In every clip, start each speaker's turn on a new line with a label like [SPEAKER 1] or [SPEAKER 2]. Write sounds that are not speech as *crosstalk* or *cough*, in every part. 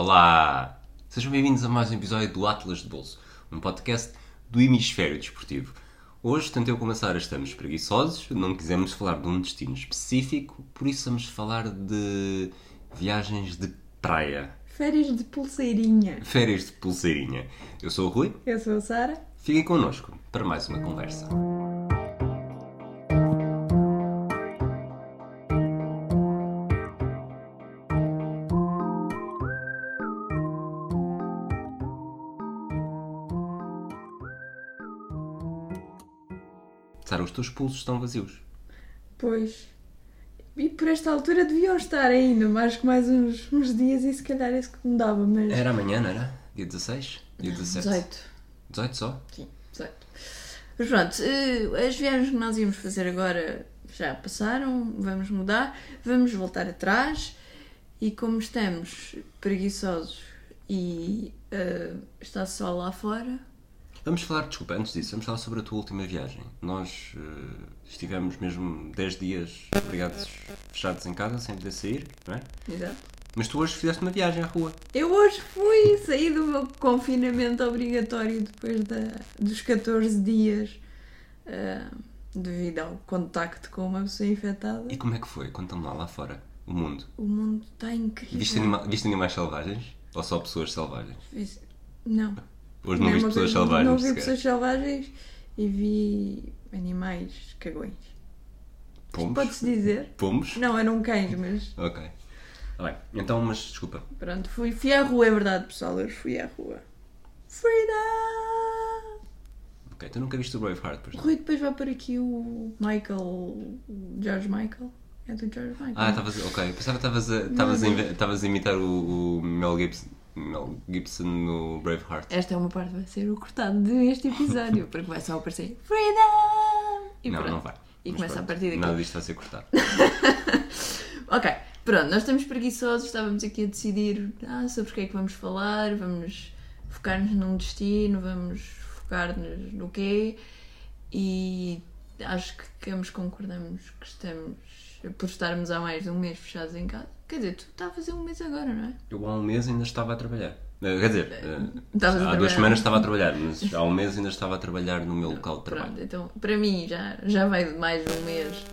[SPEAKER 1] Olá! Sejam bem-vindos a mais um episódio do Atlas de Bolso, um podcast do Hemisfério Desportivo. Hoje, tanto eu como a Sara estamos preguiçosos, não quisemos falar de um destino específico, por isso vamos falar de viagens de praia.
[SPEAKER 2] Férias de pulseirinha.
[SPEAKER 1] Férias de pulseirinha. Eu sou o Rui,
[SPEAKER 2] Eu sou a Sara.
[SPEAKER 1] fiquem connosco para mais uma conversa. Teus pulsos estão vazios.
[SPEAKER 2] Pois. E por esta altura deviam estar ainda, mais que mais uns, uns dias e se calhar isso que me dava, mas.
[SPEAKER 1] Era amanhã, não era? Dia 16? Dia 17?
[SPEAKER 2] 18.
[SPEAKER 1] 18 só?
[SPEAKER 2] Sim, 18. Mas pronto, eh, as viagens que nós íamos fazer agora já passaram, vamos mudar, vamos voltar atrás e como estamos preguiçosos e eh, está sol lá fora,
[SPEAKER 1] Vamos falar, desculpa, antes disso, vamos falar sobre a tua última viagem. Nós eh, estivemos mesmo 10 dias obrigados, fechados em casa, sem poder sair, não é?
[SPEAKER 2] exato.
[SPEAKER 1] Mas tu hoje fizeste uma viagem à rua.
[SPEAKER 2] Eu hoje fui sair do meu confinamento obrigatório depois da, dos 14 dias ah, devido ao contacto com uma pessoa infectada.
[SPEAKER 1] E como é que foi? Conta-me lá, lá fora, o mundo.
[SPEAKER 2] O mundo está incrível.
[SPEAKER 1] Viste, anima viste animais selvagens? Ou só pessoas selvagens?
[SPEAKER 2] Não.
[SPEAKER 1] Hoje não
[SPEAKER 2] é
[SPEAKER 1] viste
[SPEAKER 2] uma
[SPEAKER 1] pessoas selvagens
[SPEAKER 2] Não vi pessoas selvagens e vi animais cagões.
[SPEAKER 1] Pomos?
[SPEAKER 2] Pode-se dizer?
[SPEAKER 1] Pomos?
[SPEAKER 2] Não, eram cães, mas
[SPEAKER 1] Ok. Tá bem, então, mas desculpa.
[SPEAKER 2] pronto, fui, fui à rua, é verdade, pessoal. Hoje fui à rua. Freedom!
[SPEAKER 1] Ok, tu nunca viste o Braveheart, pois não?
[SPEAKER 2] Rui depois vai por aqui o Michael, o George Michael. É do George Michael.
[SPEAKER 1] Ah, estavas. Ok, pensava que estavas a, estavas a,
[SPEAKER 2] Não,
[SPEAKER 1] a imitar o, o Mel, Gibson, Mel Gibson no Braveheart.
[SPEAKER 2] Esta é uma parte que vai ser o cortado deste episódio, *laughs* porque vai só aparecer Freedom! E
[SPEAKER 1] não,
[SPEAKER 2] pronto.
[SPEAKER 1] não vai.
[SPEAKER 2] E
[SPEAKER 1] Mas
[SPEAKER 2] começa
[SPEAKER 1] pronto,
[SPEAKER 2] a partir daqui.
[SPEAKER 1] Nada disto vai ser cortado. *laughs*
[SPEAKER 2] Ok, pronto, nós estamos preguiçosos, estávamos aqui a decidir ah, sobre o que é que vamos falar, vamos focar-nos num destino, vamos focar-nos no quê e acho que ambos concordamos que estamos, por estarmos há mais de um mês fechados em casa. Quer dizer, tu está a fazer um mês agora, não é?
[SPEAKER 1] Eu há um mês ainda estava a trabalhar. Eh, Quer dizer, eh,
[SPEAKER 2] Estavas
[SPEAKER 1] há duas semanas estava a trabalhar, mas há um mês ainda estava a trabalhar no meu local de trabalho.
[SPEAKER 2] Pronto, então para mim já, já vai de mais de um mês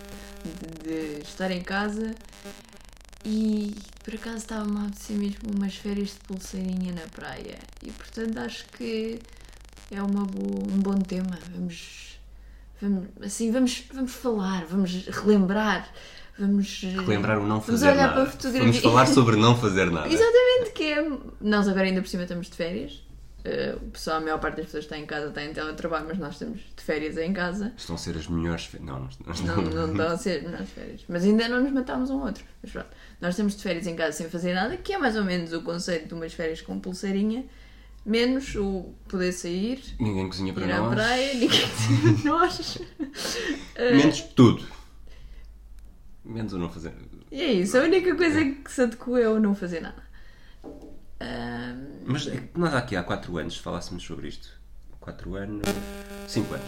[SPEAKER 2] de, de estar em casa e por acaso estava-me a apetecer mesmo umas férias de pulseirinha na praia e portanto acho que é uma bo- um bom tema. Vamos, vamos assim, vamos, vamos falar, vamos relembrar, vamos
[SPEAKER 1] Relembrar o não
[SPEAKER 2] Vamos
[SPEAKER 1] fazer
[SPEAKER 2] olhar
[SPEAKER 1] nada.
[SPEAKER 2] para a fotografia.
[SPEAKER 1] Vamos falar sobre não fazer nada.
[SPEAKER 2] Exatamente, que é. Nós agora ainda por cima estamos de férias. Uh, o pessoal, a maior parte das pessoas está em casa, está em teletrabalho, mas nós estamos de férias em casa.
[SPEAKER 1] Estão a ser as melhores. fe- Não, não,
[SPEAKER 2] Não, não estão a ser nas férias. Mas ainda não nos matámos um outro. Mas pronto, nós estamos de férias em casa sem fazer nada, que é mais ou menos o conceito de umas férias com pulseirinha, menos o poder sair,
[SPEAKER 1] Ninguém cozinha para
[SPEAKER 2] ir à
[SPEAKER 1] nós.
[SPEAKER 2] praia, ninguém para nós.
[SPEAKER 1] Menos tudo. Menos o não fazer.
[SPEAKER 2] E é isso, a única coisa que se adequou é o não fazer nada. Ahm,
[SPEAKER 1] Mas nós aqui há 4 anos falássemos sobre isto. 4 anos. 5 anos.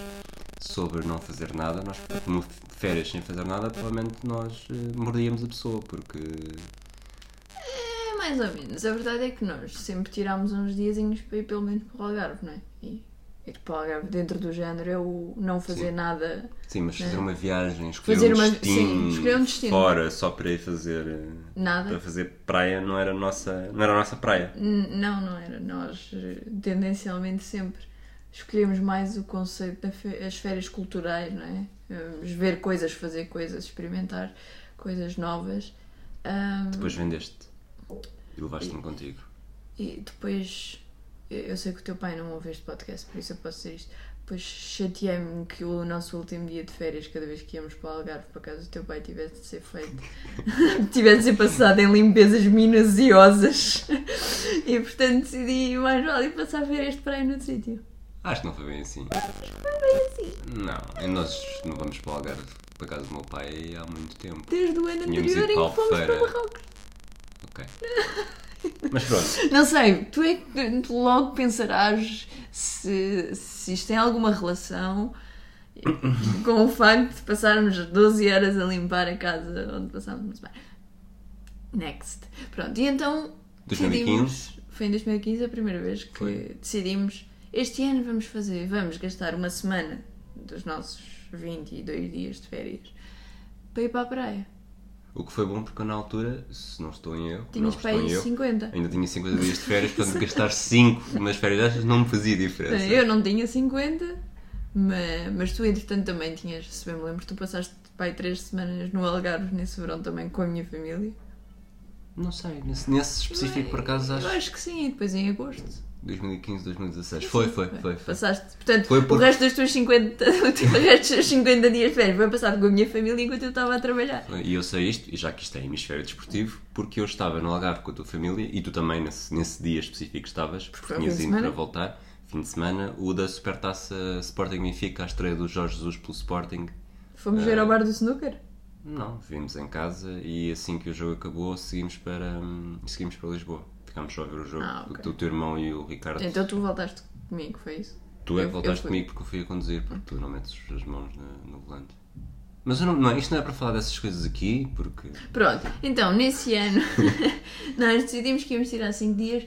[SPEAKER 1] Sobre não fazer nada, nós, como férias sem fazer nada, provavelmente nós eh, mordíamos a pessoa, porque.
[SPEAKER 2] É mais ou menos. A verdade é que nós sempre tirámos uns diazinhos para ir pelo menos para o Algarve, não é? E ir para o Algarve dentro do género é o não fazer
[SPEAKER 1] Sim.
[SPEAKER 2] nada.
[SPEAKER 1] Sim, mas fazer
[SPEAKER 2] É.
[SPEAKER 1] uma viagem, escolher
[SPEAKER 2] Fazer
[SPEAKER 1] um
[SPEAKER 2] uma-
[SPEAKER 1] destino,
[SPEAKER 2] sim, escolher um destino.
[SPEAKER 1] fora só para ir fazer. eh,
[SPEAKER 2] Nada.
[SPEAKER 1] Para fazer praia não era a nossa, não era nossa praia.
[SPEAKER 2] N- Não, não era. Nós eh, tendencialmente sempre escolhemos mais o conceito das férias culturais, não é? Ver coisas, fazer coisas, experimentar coisas novas. Ahm,
[SPEAKER 1] Depois vendeste e levaste-me contigo.
[SPEAKER 2] E depois, eu sei que o teu pai não ouve este podcast, por isso eu posso dizer isto. Depois chateei-me que o nosso último dia de férias, cada vez que íamos para o Algarve, por acaso o teu pai tivesse de ser feito, *laughs* tivesse de ser passado em limpezas minuciosas. E portanto decidi mais vale passar férias de praia noutro sítio.
[SPEAKER 1] Acho que não foi bem assim.
[SPEAKER 2] Foi bem assim.
[SPEAKER 1] Não, nós não vamos para o Algarve para casa do meu pai há muito tempo.
[SPEAKER 2] Desde o ano
[SPEAKER 1] Tínhamos
[SPEAKER 2] anterior em que fomos para. Marrocos.
[SPEAKER 1] Ok. *laughs* Mas pronto.
[SPEAKER 2] Não sei, tu é que tu logo pensarás se, se isto tem alguma relação com o facto de passarmos 12 horas a limpar a casa onde passámos uma semana. Next. Pronto, e então
[SPEAKER 1] 2015.
[SPEAKER 2] decidimos- Foi em 2015 a primeira vez que
[SPEAKER 1] Foi.
[SPEAKER 2] decidimos este ano vamos fazer, vamos gastar uma semana dos nossos 22 dias de férias para ir para a praia.
[SPEAKER 1] O que foi bom porque eu, na altura, se não estou em erro,
[SPEAKER 2] Tinhas para aí
[SPEAKER 1] erro,
[SPEAKER 2] 50.
[SPEAKER 1] ainda tinha 50 dias de férias, portanto gastar 5 nas férias destas não me fazia diferença.
[SPEAKER 2] Eu não tinha 50, mas, mas tu entretanto também tinhas, se bem me lembro, tu passaste aí 3 semanas no Algarve nesse verão também com a minha família.
[SPEAKER 1] Não sei, nesse, nesse específico por acaso
[SPEAKER 2] Eu
[SPEAKER 1] acho
[SPEAKER 2] acho que sim, e depois em agosto.
[SPEAKER 1] 2015, 2016. Foi, foi, foi. foi.
[SPEAKER 2] Passaste, portanto,
[SPEAKER 1] Foi
[SPEAKER 2] o
[SPEAKER 1] porque-
[SPEAKER 2] resto das tuas 50, o teu resto dos teus 50 dias de férias foi passado com a minha família enquanto eu estava a trabalhar.
[SPEAKER 1] E eu sei isto, e já que isto é hemisfério desportivo, porque eu estava no Algarve com a tua família e tu também nesse, nesse dia específico estavas, porque tinhas ido para voltar. Fim de semana, o da Supertaça Sporting Benfica, a estreia do Jorge Jesus pelo Sporting.
[SPEAKER 2] Fomos ver ao bar do snooker.
[SPEAKER 1] Não, vimos em casa e assim que o jogo acabou, seguimos para, hum, seguimos para Lisboa. Ficámos só a ver o jogo.
[SPEAKER 2] Ah, ok.
[SPEAKER 1] O teu irmão e o Ricardo.
[SPEAKER 2] Então tu voltaste comigo, foi isso?
[SPEAKER 1] tu é que voltaste comigo porque eu fui a conduzir, porque tu não metes as mãos na- no volante. Mas não, não, isto não é para falar dessas coisas aqui, porque.
[SPEAKER 2] Pronto, então nesse ano *laughs* nós decidimos que íamos tirar 5 dias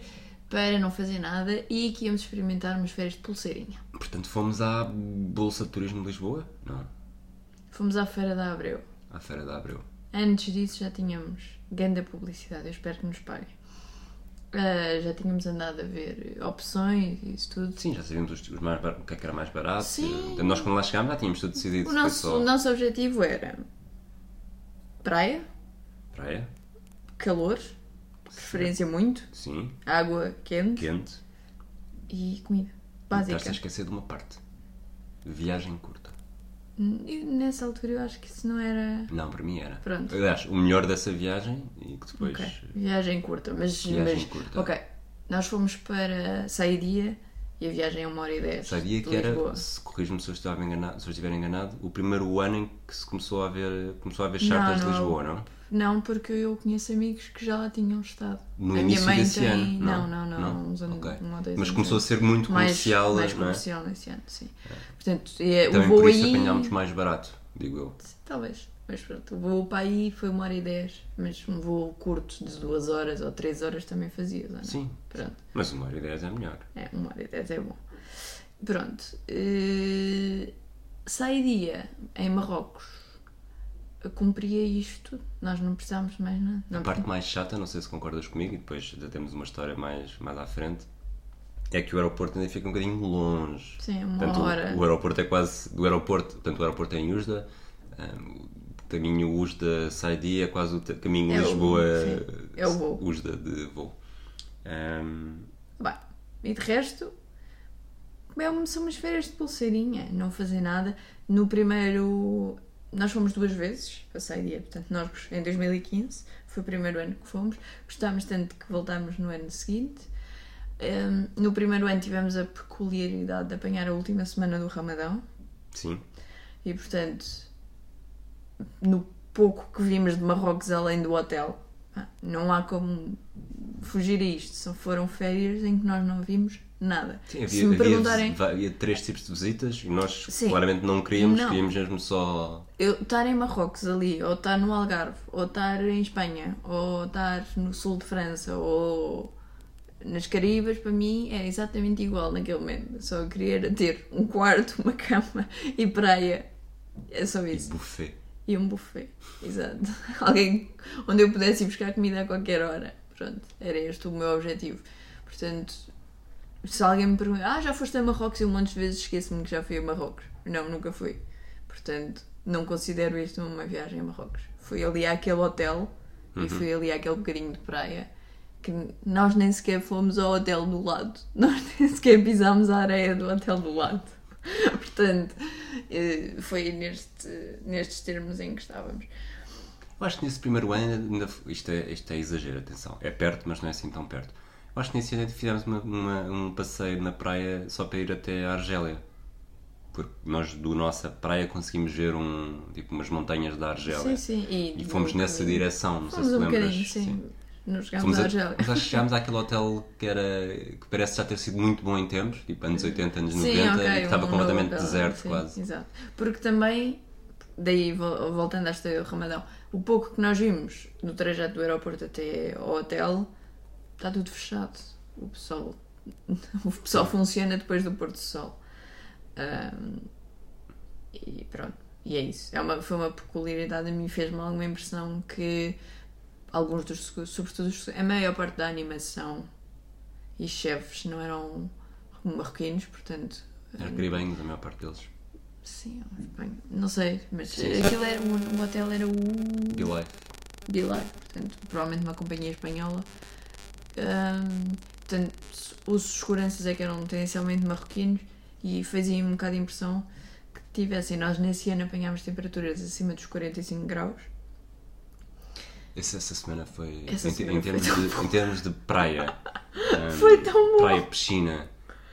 [SPEAKER 2] para não fazer nada e que íamos experimentar umas férias de pulseirinha.
[SPEAKER 1] Portanto, fomos à Bolsa de Turismo de Lisboa? Não.
[SPEAKER 2] Fomos à Feira da Abreu.
[SPEAKER 1] À Feira de Abreu.
[SPEAKER 2] Antes disso já tínhamos grande publicidade, eu espero que nos paguem. Ah, já tínhamos andado a ver opções e isso tudo.
[SPEAKER 1] Sim, já sabíamos os, os mais, o que é que era mais barato.
[SPEAKER 2] Sim.
[SPEAKER 1] Nós, quando lá chegámos, já tínhamos tudo decidido.
[SPEAKER 2] O nosso,
[SPEAKER 1] só
[SPEAKER 2] o nosso objetivo era praia,
[SPEAKER 1] praia,
[SPEAKER 2] calor, preferência muito,
[SPEAKER 1] sim,
[SPEAKER 2] água quente
[SPEAKER 1] quente.
[SPEAKER 2] e comida
[SPEAKER 1] E
[SPEAKER 2] básica.
[SPEAKER 1] estás a esquecer de uma parte. Viagem curta.
[SPEAKER 2] Nessa altura eu acho que isso não era.
[SPEAKER 1] Não, para mim era.
[SPEAKER 2] Pronto.
[SPEAKER 1] Aliás, o melhor dessa viagem e que depois.
[SPEAKER 2] Ok, Viagem curta, mas.
[SPEAKER 1] Viagem
[SPEAKER 2] mas-
[SPEAKER 1] curta.
[SPEAKER 2] Ok, nós fomos para Saidia e a viagem é uma hora e dez.
[SPEAKER 1] Sabia
[SPEAKER 2] de
[SPEAKER 1] que era, se corrijo-me se eu, estava enganado, se eu estiver enganado, o primeiro ano em que se começou a ver, começou a ver charters de
[SPEAKER 2] não.
[SPEAKER 1] Lisboa, não?
[SPEAKER 2] Não, porque eu conheço amigos que já lá tinham estado.
[SPEAKER 1] No
[SPEAKER 2] a minha mãe
[SPEAKER 1] desse
[SPEAKER 2] tem.
[SPEAKER 1] ano?
[SPEAKER 2] Não, não, não. Uns anos,
[SPEAKER 1] Ok.
[SPEAKER 2] um ou dois
[SPEAKER 1] Mas
[SPEAKER 2] anos
[SPEAKER 1] começou a
[SPEAKER 2] antes.
[SPEAKER 1] ser muito
[SPEAKER 2] mais,
[SPEAKER 1] comercial,
[SPEAKER 2] mais
[SPEAKER 1] não é?
[SPEAKER 2] comercial nesse ano, sim. Portanto, é, o
[SPEAKER 1] Também
[SPEAKER 2] voo
[SPEAKER 1] por isso
[SPEAKER 2] aí.
[SPEAKER 1] apanhámos mais barato, digo eu.
[SPEAKER 2] Talvez. Mas pronto, o voo para aí foi uma hora e dez. Mas um voo curto de duas horas ou três horas também fazia, não é?
[SPEAKER 1] Sim,
[SPEAKER 2] Pronto.
[SPEAKER 1] mas uma hora e dez é melhor.
[SPEAKER 2] É, uma hora e dez é bom. Pronto. eh, Saidia em Marrocos. Cumpria isto. Nós não precisávamos de mais nada.
[SPEAKER 1] A parte mais chata, não sei se concordas comigo, e depois já temos uma história mais, mais à frente, é que o aeroporto ainda fica um bocadinho longe.
[SPEAKER 2] Sim, uma
[SPEAKER 1] Portanto, o-
[SPEAKER 2] hora.
[SPEAKER 1] O, aeroporto é quase. Do aeroporto, portanto, o aeroporto é em Usda, um, o caminho Usda Saidi é quase o caminho
[SPEAKER 2] É o-
[SPEAKER 1] Lisboa
[SPEAKER 2] sim, é o
[SPEAKER 1] de voo. Um,
[SPEAKER 2] Bem, e de resto, é, são umas férias de pulseirinha, não fazer nada. No primeiro. Nós fomos duas vezes a Saidia, portanto, nós em 2015, foi o primeiro ano que fomos. Gostámos tanto que voltámos no ano seguinte. Um, no primeiro ano tivemos a peculiaridade de apanhar a última semana do Ramadão
[SPEAKER 1] sim,
[SPEAKER 2] e, portanto, no pouco que vimos de Marrocos além do hotel, não há como fugir a isto. Só foram férias em que nós não vimos nada.
[SPEAKER 1] Sim,
[SPEAKER 2] Se
[SPEAKER 1] havia,
[SPEAKER 2] me
[SPEAKER 1] havia,
[SPEAKER 2] perguntarem,
[SPEAKER 1] va- havia três tipos de visitas e nós
[SPEAKER 2] Sim.
[SPEAKER 1] claramente não queríamos,
[SPEAKER 2] Não.
[SPEAKER 1] queríamos mesmo só.
[SPEAKER 2] eu estar em Marrocos ali, ou estar no Algarve, ou estar em Espanha, ou estar no sul de França, ou nas Caribas, para mim é exatamente igual naquele momento. Só queria ter um quarto, uma cama e praia. É só isso.
[SPEAKER 1] buffet.
[SPEAKER 2] E um buffet, exato. *laughs* Alguém onde eu pudesse ir buscar comida a qualquer hora. Pronto, era este o meu objetivo. Portanto, se alguém me pergunta, ah, já foste a Marrocos? Eu um monte de vezes esqueço-me que já fui a Marrocos. Não, nunca fui. Portanto, não considero isto uma viagem a Marrocos. Fui ali àquele hotel e fui ali àquele bocadinho de praia que nós nem sequer fomos ao hotel do lado. *laughs* Nós nem sequer pisámos a areia do hotel do lado. *laughs* Portanto, eh, foi neste, nestes termos em que estávamos.
[SPEAKER 1] Eu acho que nesse primeiro ano, ainda, isto, é, isto é exagero, atenção. É perto, mas não é assim tão perto. Acho que nesse ano fizemos uma- uma- um passeio na praia só para ir até a Argélia. Porque nós, do nossa praia, conseguimos ver um, tipo, umas montanhas da Argélia.
[SPEAKER 2] Sim, sim. E,
[SPEAKER 1] E fomos nessa direção, não sei se
[SPEAKER 2] um
[SPEAKER 1] lembras.
[SPEAKER 2] bocadinho, sim. Nos chegámos à
[SPEAKER 1] a,
[SPEAKER 2] Argélia.
[SPEAKER 1] que chegámos àquele *laughs* hotel que era que parece já ter sido muito bom em tempos, tipo anos 80, anos 90,
[SPEAKER 2] Sim, ok,
[SPEAKER 1] e que estava
[SPEAKER 2] um
[SPEAKER 1] completamente
[SPEAKER 2] hotel,
[SPEAKER 1] deserto
[SPEAKER 2] sim,
[SPEAKER 1] quase.
[SPEAKER 2] Exato. Porque também, daí vol- voltando história do Ramadão, o pouco que nós vimos no trajeto do aeroporto até ao hotel está tudo fechado. O pessoal, *laughs* o pessoal funciona depois do pôr do sol. Ahm, e pronto, e é isso. É uma, foi uma peculiaridade a mim, fez-me alguma impressão que alguns dos, sobretudo os- a maior parte da animação e chefes não eram marroquinos, portanto.
[SPEAKER 1] Era caribenhos, a maior parte deles.
[SPEAKER 2] Sim, não sei, mas
[SPEAKER 1] Sim,
[SPEAKER 2] aquilo era, o, o hotel era o
[SPEAKER 1] Be Life.
[SPEAKER 2] Bilar, portanto, provavelmente uma companhia espanhola. Ahm, portanto, os seguranças é que eram tendencialmente marroquinos e fazia um bocado de impressão que tivessem. Nós nesse ano apanhámos temperaturas acima dos 45 graus.
[SPEAKER 1] Essa, essa semana foi.
[SPEAKER 2] Essa
[SPEAKER 1] em,
[SPEAKER 2] semana
[SPEAKER 1] em termos
[SPEAKER 2] foi
[SPEAKER 1] de, em termos de praia. *laughs* hum,
[SPEAKER 2] Foi tão bom!
[SPEAKER 1] Praia, piscina.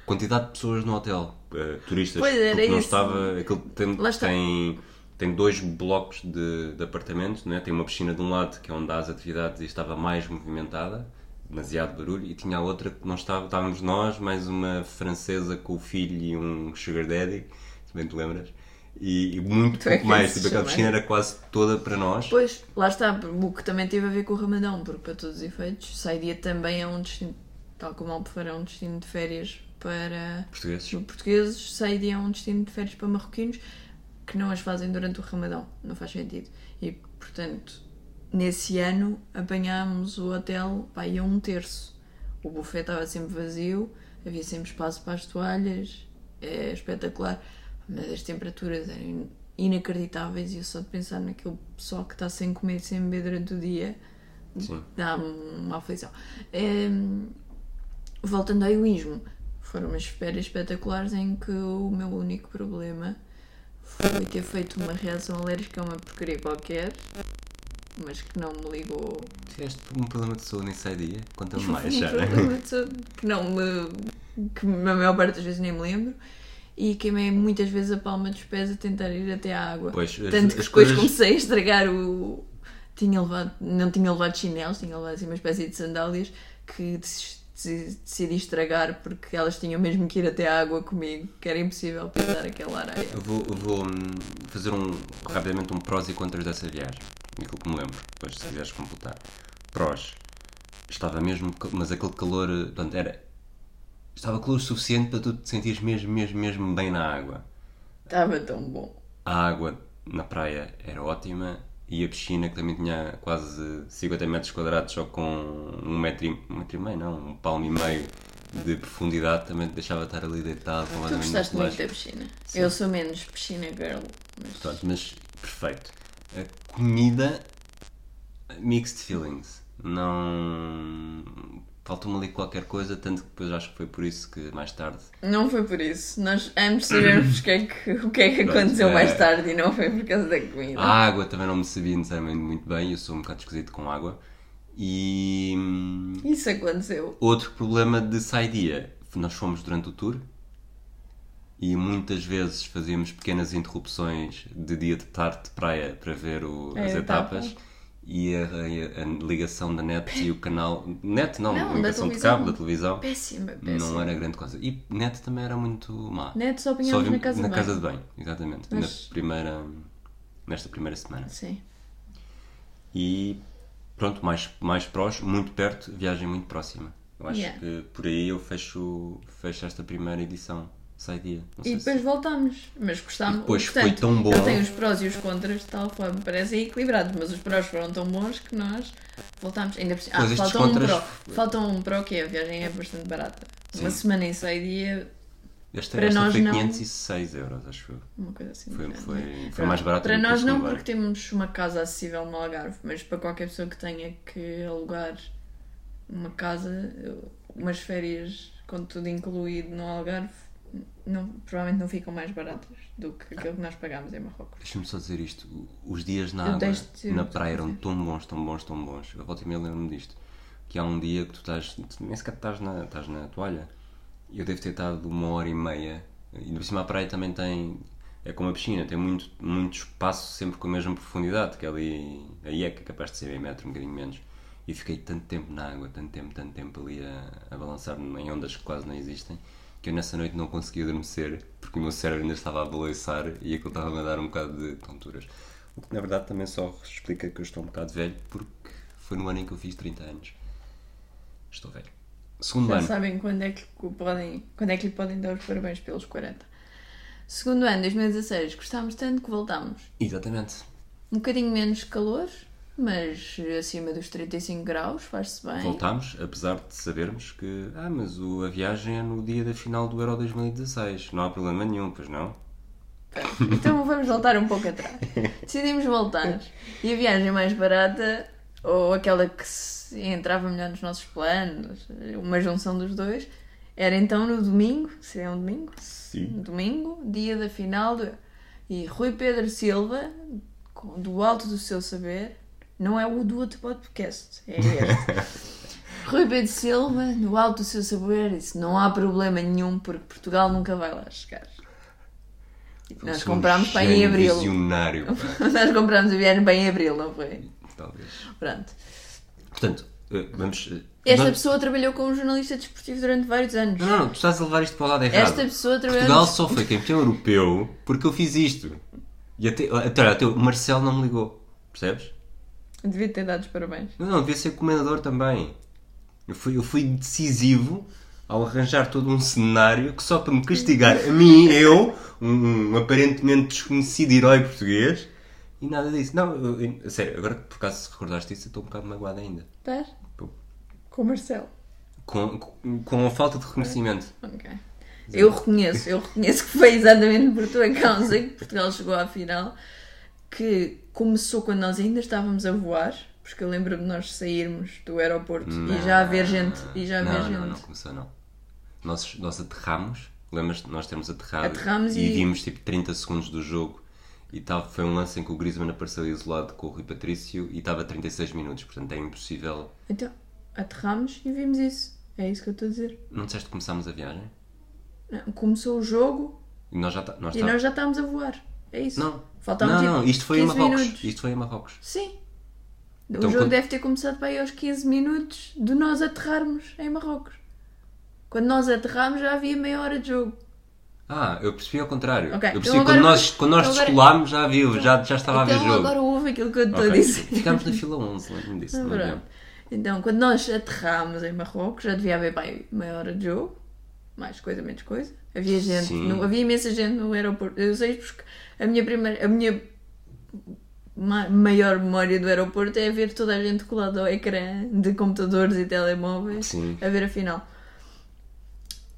[SPEAKER 1] Quantidade de pessoas no hotel. eh, turistas.
[SPEAKER 2] Pois era
[SPEAKER 1] porque não
[SPEAKER 2] isso.
[SPEAKER 1] estava. Aquilo tem, tem, tem dois blocos de, de apartamentos, né? tem uma piscina de um lado que é onde há as atividades e estava mais movimentada, demasiado barulho, e tinha a outra que não estava, estávamos nós, mais uma francesa com o filho e um sugar daddy, se bem te lembras, e, e muito
[SPEAKER 2] Tu é
[SPEAKER 1] pouco
[SPEAKER 2] que
[SPEAKER 1] mais, tipo, aquela piscina era quase toda para nós.
[SPEAKER 2] Pois, lá está, o que também teve a ver com o Ramadão, porque para todos os efeitos, Saidia também é um destino, tal como Albufeira é um destino de férias para
[SPEAKER 1] Portugueses.
[SPEAKER 2] portugueses, Saidia é um destino de férias para marroquinos que não as fazem durante o Ramadão, não faz sentido. E, portanto, nesse ano apanhámos o hotel pá, ia um terço. O buffet estava sempre vazio, havia sempre espaço para as toalhas, é espetacular, mas as temperaturas eram inacreditáveis e eu só de pensar naquele pessoal que está sem comer e sem beber durante o dia dá-me uma aflição. Ehm, voltando ao egoísmo, foram umas férias espetaculares em que o meu único problema foi ter feito uma reação alérgica a uma porcaria qualquer, mas que não me ligou.
[SPEAKER 1] Tiveste um problema de saúde nesse dia? Conta-me *laughs* mais,
[SPEAKER 2] um
[SPEAKER 1] já.
[SPEAKER 2] problema de saúde que não me. que a maior parte das vezes nem me lembro. E queimei muitas vezes a palma dos pés a tentar ir até à água.
[SPEAKER 1] Pois, as-
[SPEAKER 2] Tanto que
[SPEAKER 1] as
[SPEAKER 2] depois
[SPEAKER 1] coisas-
[SPEAKER 2] comecei a estragar o. Tinha levado, não tinha levado chinelos, tinha levado assim uma espécie de sandálias que dec- dec- decidi estragar porque elas tinham mesmo que ir até à água comigo, que era impossível pisar aquela areia.
[SPEAKER 1] Vou, vou, hum, fazer um, rapidamente um prós e contras dessa viagem. Aquilo que me lembro, depois se quiseres completar. Prós. Estava mesmo, mas aquele calor, eh, portanto, era. Estava calor suficiente para tu te sentires mesmo, mesmo, mesmo bem na água.
[SPEAKER 2] Estava tão bom.
[SPEAKER 1] A água na praia era ótima e a piscina, que também tinha quase 50 metros quadrados, só com um metro e, um metro e meio, não, um palmo e meio de profundidade, também te deixava estar ali deitado.
[SPEAKER 2] Tu
[SPEAKER 1] completamente
[SPEAKER 2] gostaste
[SPEAKER 1] no
[SPEAKER 2] muito da piscina. Eu sou menos piscina girl. Mas...
[SPEAKER 1] Mas perfeito. A comida, mixed feelings. Não. Faltou-me ali qualquer coisa, tanto que depois acho que foi por isso que mais tarde.
[SPEAKER 2] Não foi por isso. Nós ambos sabemos que é que, o que, é que
[SPEAKER 1] Pronto,
[SPEAKER 2] aconteceu
[SPEAKER 1] é.
[SPEAKER 2] mais tarde e não foi por causa da comida.
[SPEAKER 1] A água também não me sabia necessariamente muito bem, eu sou um bocado esquisito com água. E. hum,
[SPEAKER 2] Isso aconteceu.
[SPEAKER 1] Outro problema de saidia, nós fomos durante o tour e muitas vezes fazíamos pequenas interrupções de dia de tarde de praia para ver o-
[SPEAKER 2] É,
[SPEAKER 1] as
[SPEAKER 2] etapa.
[SPEAKER 1] etapas e a, a- a ligação da net e o canal. Net não,
[SPEAKER 2] Não,
[SPEAKER 1] a ligação de cabo da televisão
[SPEAKER 2] Péssima, péssima.
[SPEAKER 1] não era grande coisa. E net também era muito má.
[SPEAKER 2] Neto só apanhámos na casa
[SPEAKER 1] na
[SPEAKER 2] de
[SPEAKER 1] casa
[SPEAKER 2] banho.
[SPEAKER 1] de banho, exatamente.
[SPEAKER 2] Mas-
[SPEAKER 1] Na primeira, nesta primeira semana.
[SPEAKER 2] Sim.
[SPEAKER 1] E pronto, mais, mais prós, muito perto, viagem muito próxima. Eu acho
[SPEAKER 2] Yeah.
[SPEAKER 1] que por aí eu fecho, fecho esta primeira edição. Sai dia.
[SPEAKER 2] E
[SPEAKER 1] se-
[SPEAKER 2] depois voltámos, mas gostámos.
[SPEAKER 1] Depois foi tão bom.
[SPEAKER 2] Ele tem os prós e os contras de tal forma, parecem equilibrados, mas os prós foram tão bons que nós voltámos. Ainda por cima. Ah, falta um
[SPEAKER 1] contras-
[SPEAKER 2] pró. Falta um pró que é, a viagem é bastante barata. Uma
[SPEAKER 1] Sim.
[SPEAKER 2] semana em seis dia,
[SPEAKER 1] Esta,
[SPEAKER 2] para
[SPEAKER 1] esta
[SPEAKER 2] nós
[SPEAKER 1] foi
[SPEAKER 2] não-
[SPEAKER 1] 506 euros, acho eu.
[SPEAKER 2] uma coisa assim.
[SPEAKER 1] Foi, foi,
[SPEAKER 2] é?
[SPEAKER 1] foi mais barato
[SPEAKER 2] Para nós não, porque temos uma casa acessível no Algarve, mas para qualquer pessoa que tenha que alugar uma casa, umas férias com tudo incluído no Algarve, não, provavelmente não ficam mais baratas do que aquilo que nós pagámos em Marrocos.
[SPEAKER 1] Deixa-me só dizer isto. Os dias na água, na praia, eram tão bons, tão bons, tão bons. Eu volto e meia lembro-me disto. Que há um dia que tu estás, nem sequer estás na, estás na toalha. Eu devo ter estado uma hora e meia. E por cima a praia também tem. É como a piscina, tem muito, muito espaço sempre com a mesma profundidade, que é ali. Aí é que é capaz de ser meio metro, um bocadinho menos. E fiquei tanto tempo na água, tanto tempo, tanto tempo ali a, a balançar em ondas que quase não existem, que eu nessa noite não consegui adormecer, porque o meu cérebro ainda estava a balançar e aquilo estava a dar um bocado de tonturas. O que na verdade também só explica que eu estou um bocado velho, porque foi no ano em que eu fiz 30 anos. Estou velho. Segundo
[SPEAKER 2] Já
[SPEAKER 1] ano.
[SPEAKER 2] sabem quando é, que podem, quando é que lhe podem dar os parabéns pelos 40. Segundo ano, 2016, gostámos tanto que voltámos.
[SPEAKER 1] Exatamente.
[SPEAKER 2] Um bocadinho menos calor, mas acima dos 35 graus, faz-se bem.
[SPEAKER 1] Voltámos, apesar de sabermos que. Ah, mas o, a viagem é no dia da final do Euro 2016. Não há problema nenhum, pois não?
[SPEAKER 2] Então vamos voltar um pouco atrás. *laughs* Decidimos voltar. E a viagem mais barata, ou aquela que se entrava melhor nos nossos planos, uma junção dos dois, era então no domingo, se é um domingo?
[SPEAKER 1] Sim.
[SPEAKER 2] Domingo, dia da final. Do... E Rui Pedro Silva, do alto do seu saber, não é o do outro podcast, é este. *laughs* Rui Pedro Silva, do alto do seu saber, disse: não há problema nenhum porque Portugal nunca vai lá chegar. E nós
[SPEAKER 1] um
[SPEAKER 2] comprámos para em abril.
[SPEAKER 1] Visionário. *laughs*
[SPEAKER 2] Nós comprámos a viagem bem em abril, não foi?
[SPEAKER 1] Talvez.
[SPEAKER 2] Pronto.
[SPEAKER 1] Portanto, eh, vamos. eh,
[SPEAKER 2] Esta pessoa trabalhou com um jornalista desportivo durante vários anos.
[SPEAKER 1] Não, não, não, tu estás a levar isto para o lado errado.
[SPEAKER 2] Esta pessoa trabalhou.
[SPEAKER 1] Portugal só foi campeão europeu porque eu fiz isto. E até, até, olha, até o Marcelo não me ligou. Percebes?
[SPEAKER 2] Devia ter dado os parabéns.
[SPEAKER 1] Não, não, devia ser comendador também. Eu fui, eu fui decisivo ao arranjar todo um cenário que só para me castigar a mim, eu, um, um aparentemente desconhecido herói português, e nada disso. Não, eu- eu- sério, agora que por acaso se recordaste isso, eu estou um bocado magoado ainda.
[SPEAKER 2] Estás? Com o Marcelo.
[SPEAKER 1] Com, com, com a falta de reconhecimento.
[SPEAKER 2] Ok. Eu reconheço, eu reconheço que foi exatamente por tua causa que Portugal chegou à final, que começou quando nós ainda estávamos a voar, porque eu lembro de nós sairmos do aeroporto e já haver gente. E já haver
[SPEAKER 1] não,
[SPEAKER 2] gente.
[SPEAKER 1] não, não começou não. Nós, nós aterramos, lembras nós termos aterrado
[SPEAKER 2] Aterramos
[SPEAKER 1] e...
[SPEAKER 2] e-
[SPEAKER 1] vimos tipo 30 segundos do jogo e tal, foi um lance em que o Griezmann apareceu isolado com o Rui Patrício e estava a 36 minutos, portanto é impossível.
[SPEAKER 2] Então, aterramos e vimos isso. É isso que eu estou a dizer.
[SPEAKER 1] Não disseste que começámos a viagem?
[SPEAKER 2] Não, Começou o jogo
[SPEAKER 1] E nós já tá- nós
[SPEAKER 2] e
[SPEAKER 1] tá-
[SPEAKER 2] nós já estávamos a voar. É isso.
[SPEAKER 1] Não,
[SPEAKER 2] Faltavam
[SPEAKER 1] não,
[SPEAKER 2] tipo
[SPEAKER 1] não, isto foi em
[SPEAKER 2] 15
[SPEAKER 1] Marrocos.
[SPEAKER 2] minutos.
[SPEAKER 1] Isto foi em Marrocos.
[SPEAKER 2] Sim.
[SPEAKER 1] Então,
[SPEAKER 2] o jogo
[SPEAKER 1] quando-
[SPEAKER 2] deve ter começado para aí aos 15 minutos de nós aterrarmos em Marrocos. Quando nós aterramos já havia meia hora de jogo.
[SPEAKER 1] Ah, eu percebi ao contrário.
[SPEAKER 2] Ok,
[SPEAKER 1] Eu percebi
[SPEAKER 2] então
[SPEAKER 1] quando
[SPEAKER 2] agora-
[SPEAKER 1] nós, quando nós
[SPEAKER 2] então agora-
[SPEAKER 1] descolámos já havia, já, já estava a haver
[SPEAKER 2] então
[SPEAKER 1] jogo.
[SPEAKER 2] agora ouve aquilo que eu estou
[SPEAKER 1] Ok,
[SPEAKER 2] a dizer.
[SPEAKER 1] Ficámos na fila 11, lembro-me disso. não.
[SPEAKER 2] Então, quando nós aterramos em Marrocos, já devia haver pai, meia hora de jogo, mais coisa, menos coisa. Havia gente, no- havia imensa gente no aeroporto. Eu sei porque a minha primeira, a minha ma- maior memória do aeroporto é ver toda a gente colada ao ecrã de computadores e telemóveis
[SPEAKER 1] Sim.
[SPEAKER 2] a ver a final.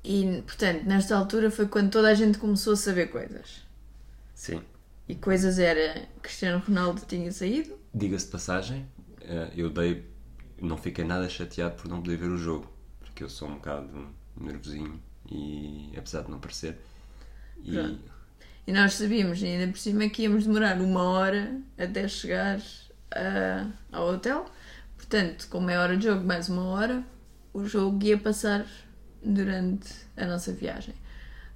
[SPEAKER 2] E, portanto, nesta altura foi quando toda a gente começou a saber coisas.
[SPEAKER 1] Sim.
[SPEAKER 2] E coisas era Cristiano Ronaldo tinha saído,
[SPEAKER 1] Diga-se de passagem, eh, eu dei. Não fiquei nada chateado por não poder ver o jogo, porque eu sou um bocado nervosinho e apesar de não parecer. E.
[SPEAKER 2] E nós sabíamos ainda por cima que íamos demorar uma hora até chegar ah, ao hotel. Portanto, com meia hora de jogo, mais uma hora, o jogo ia passar durante a nossa viagem.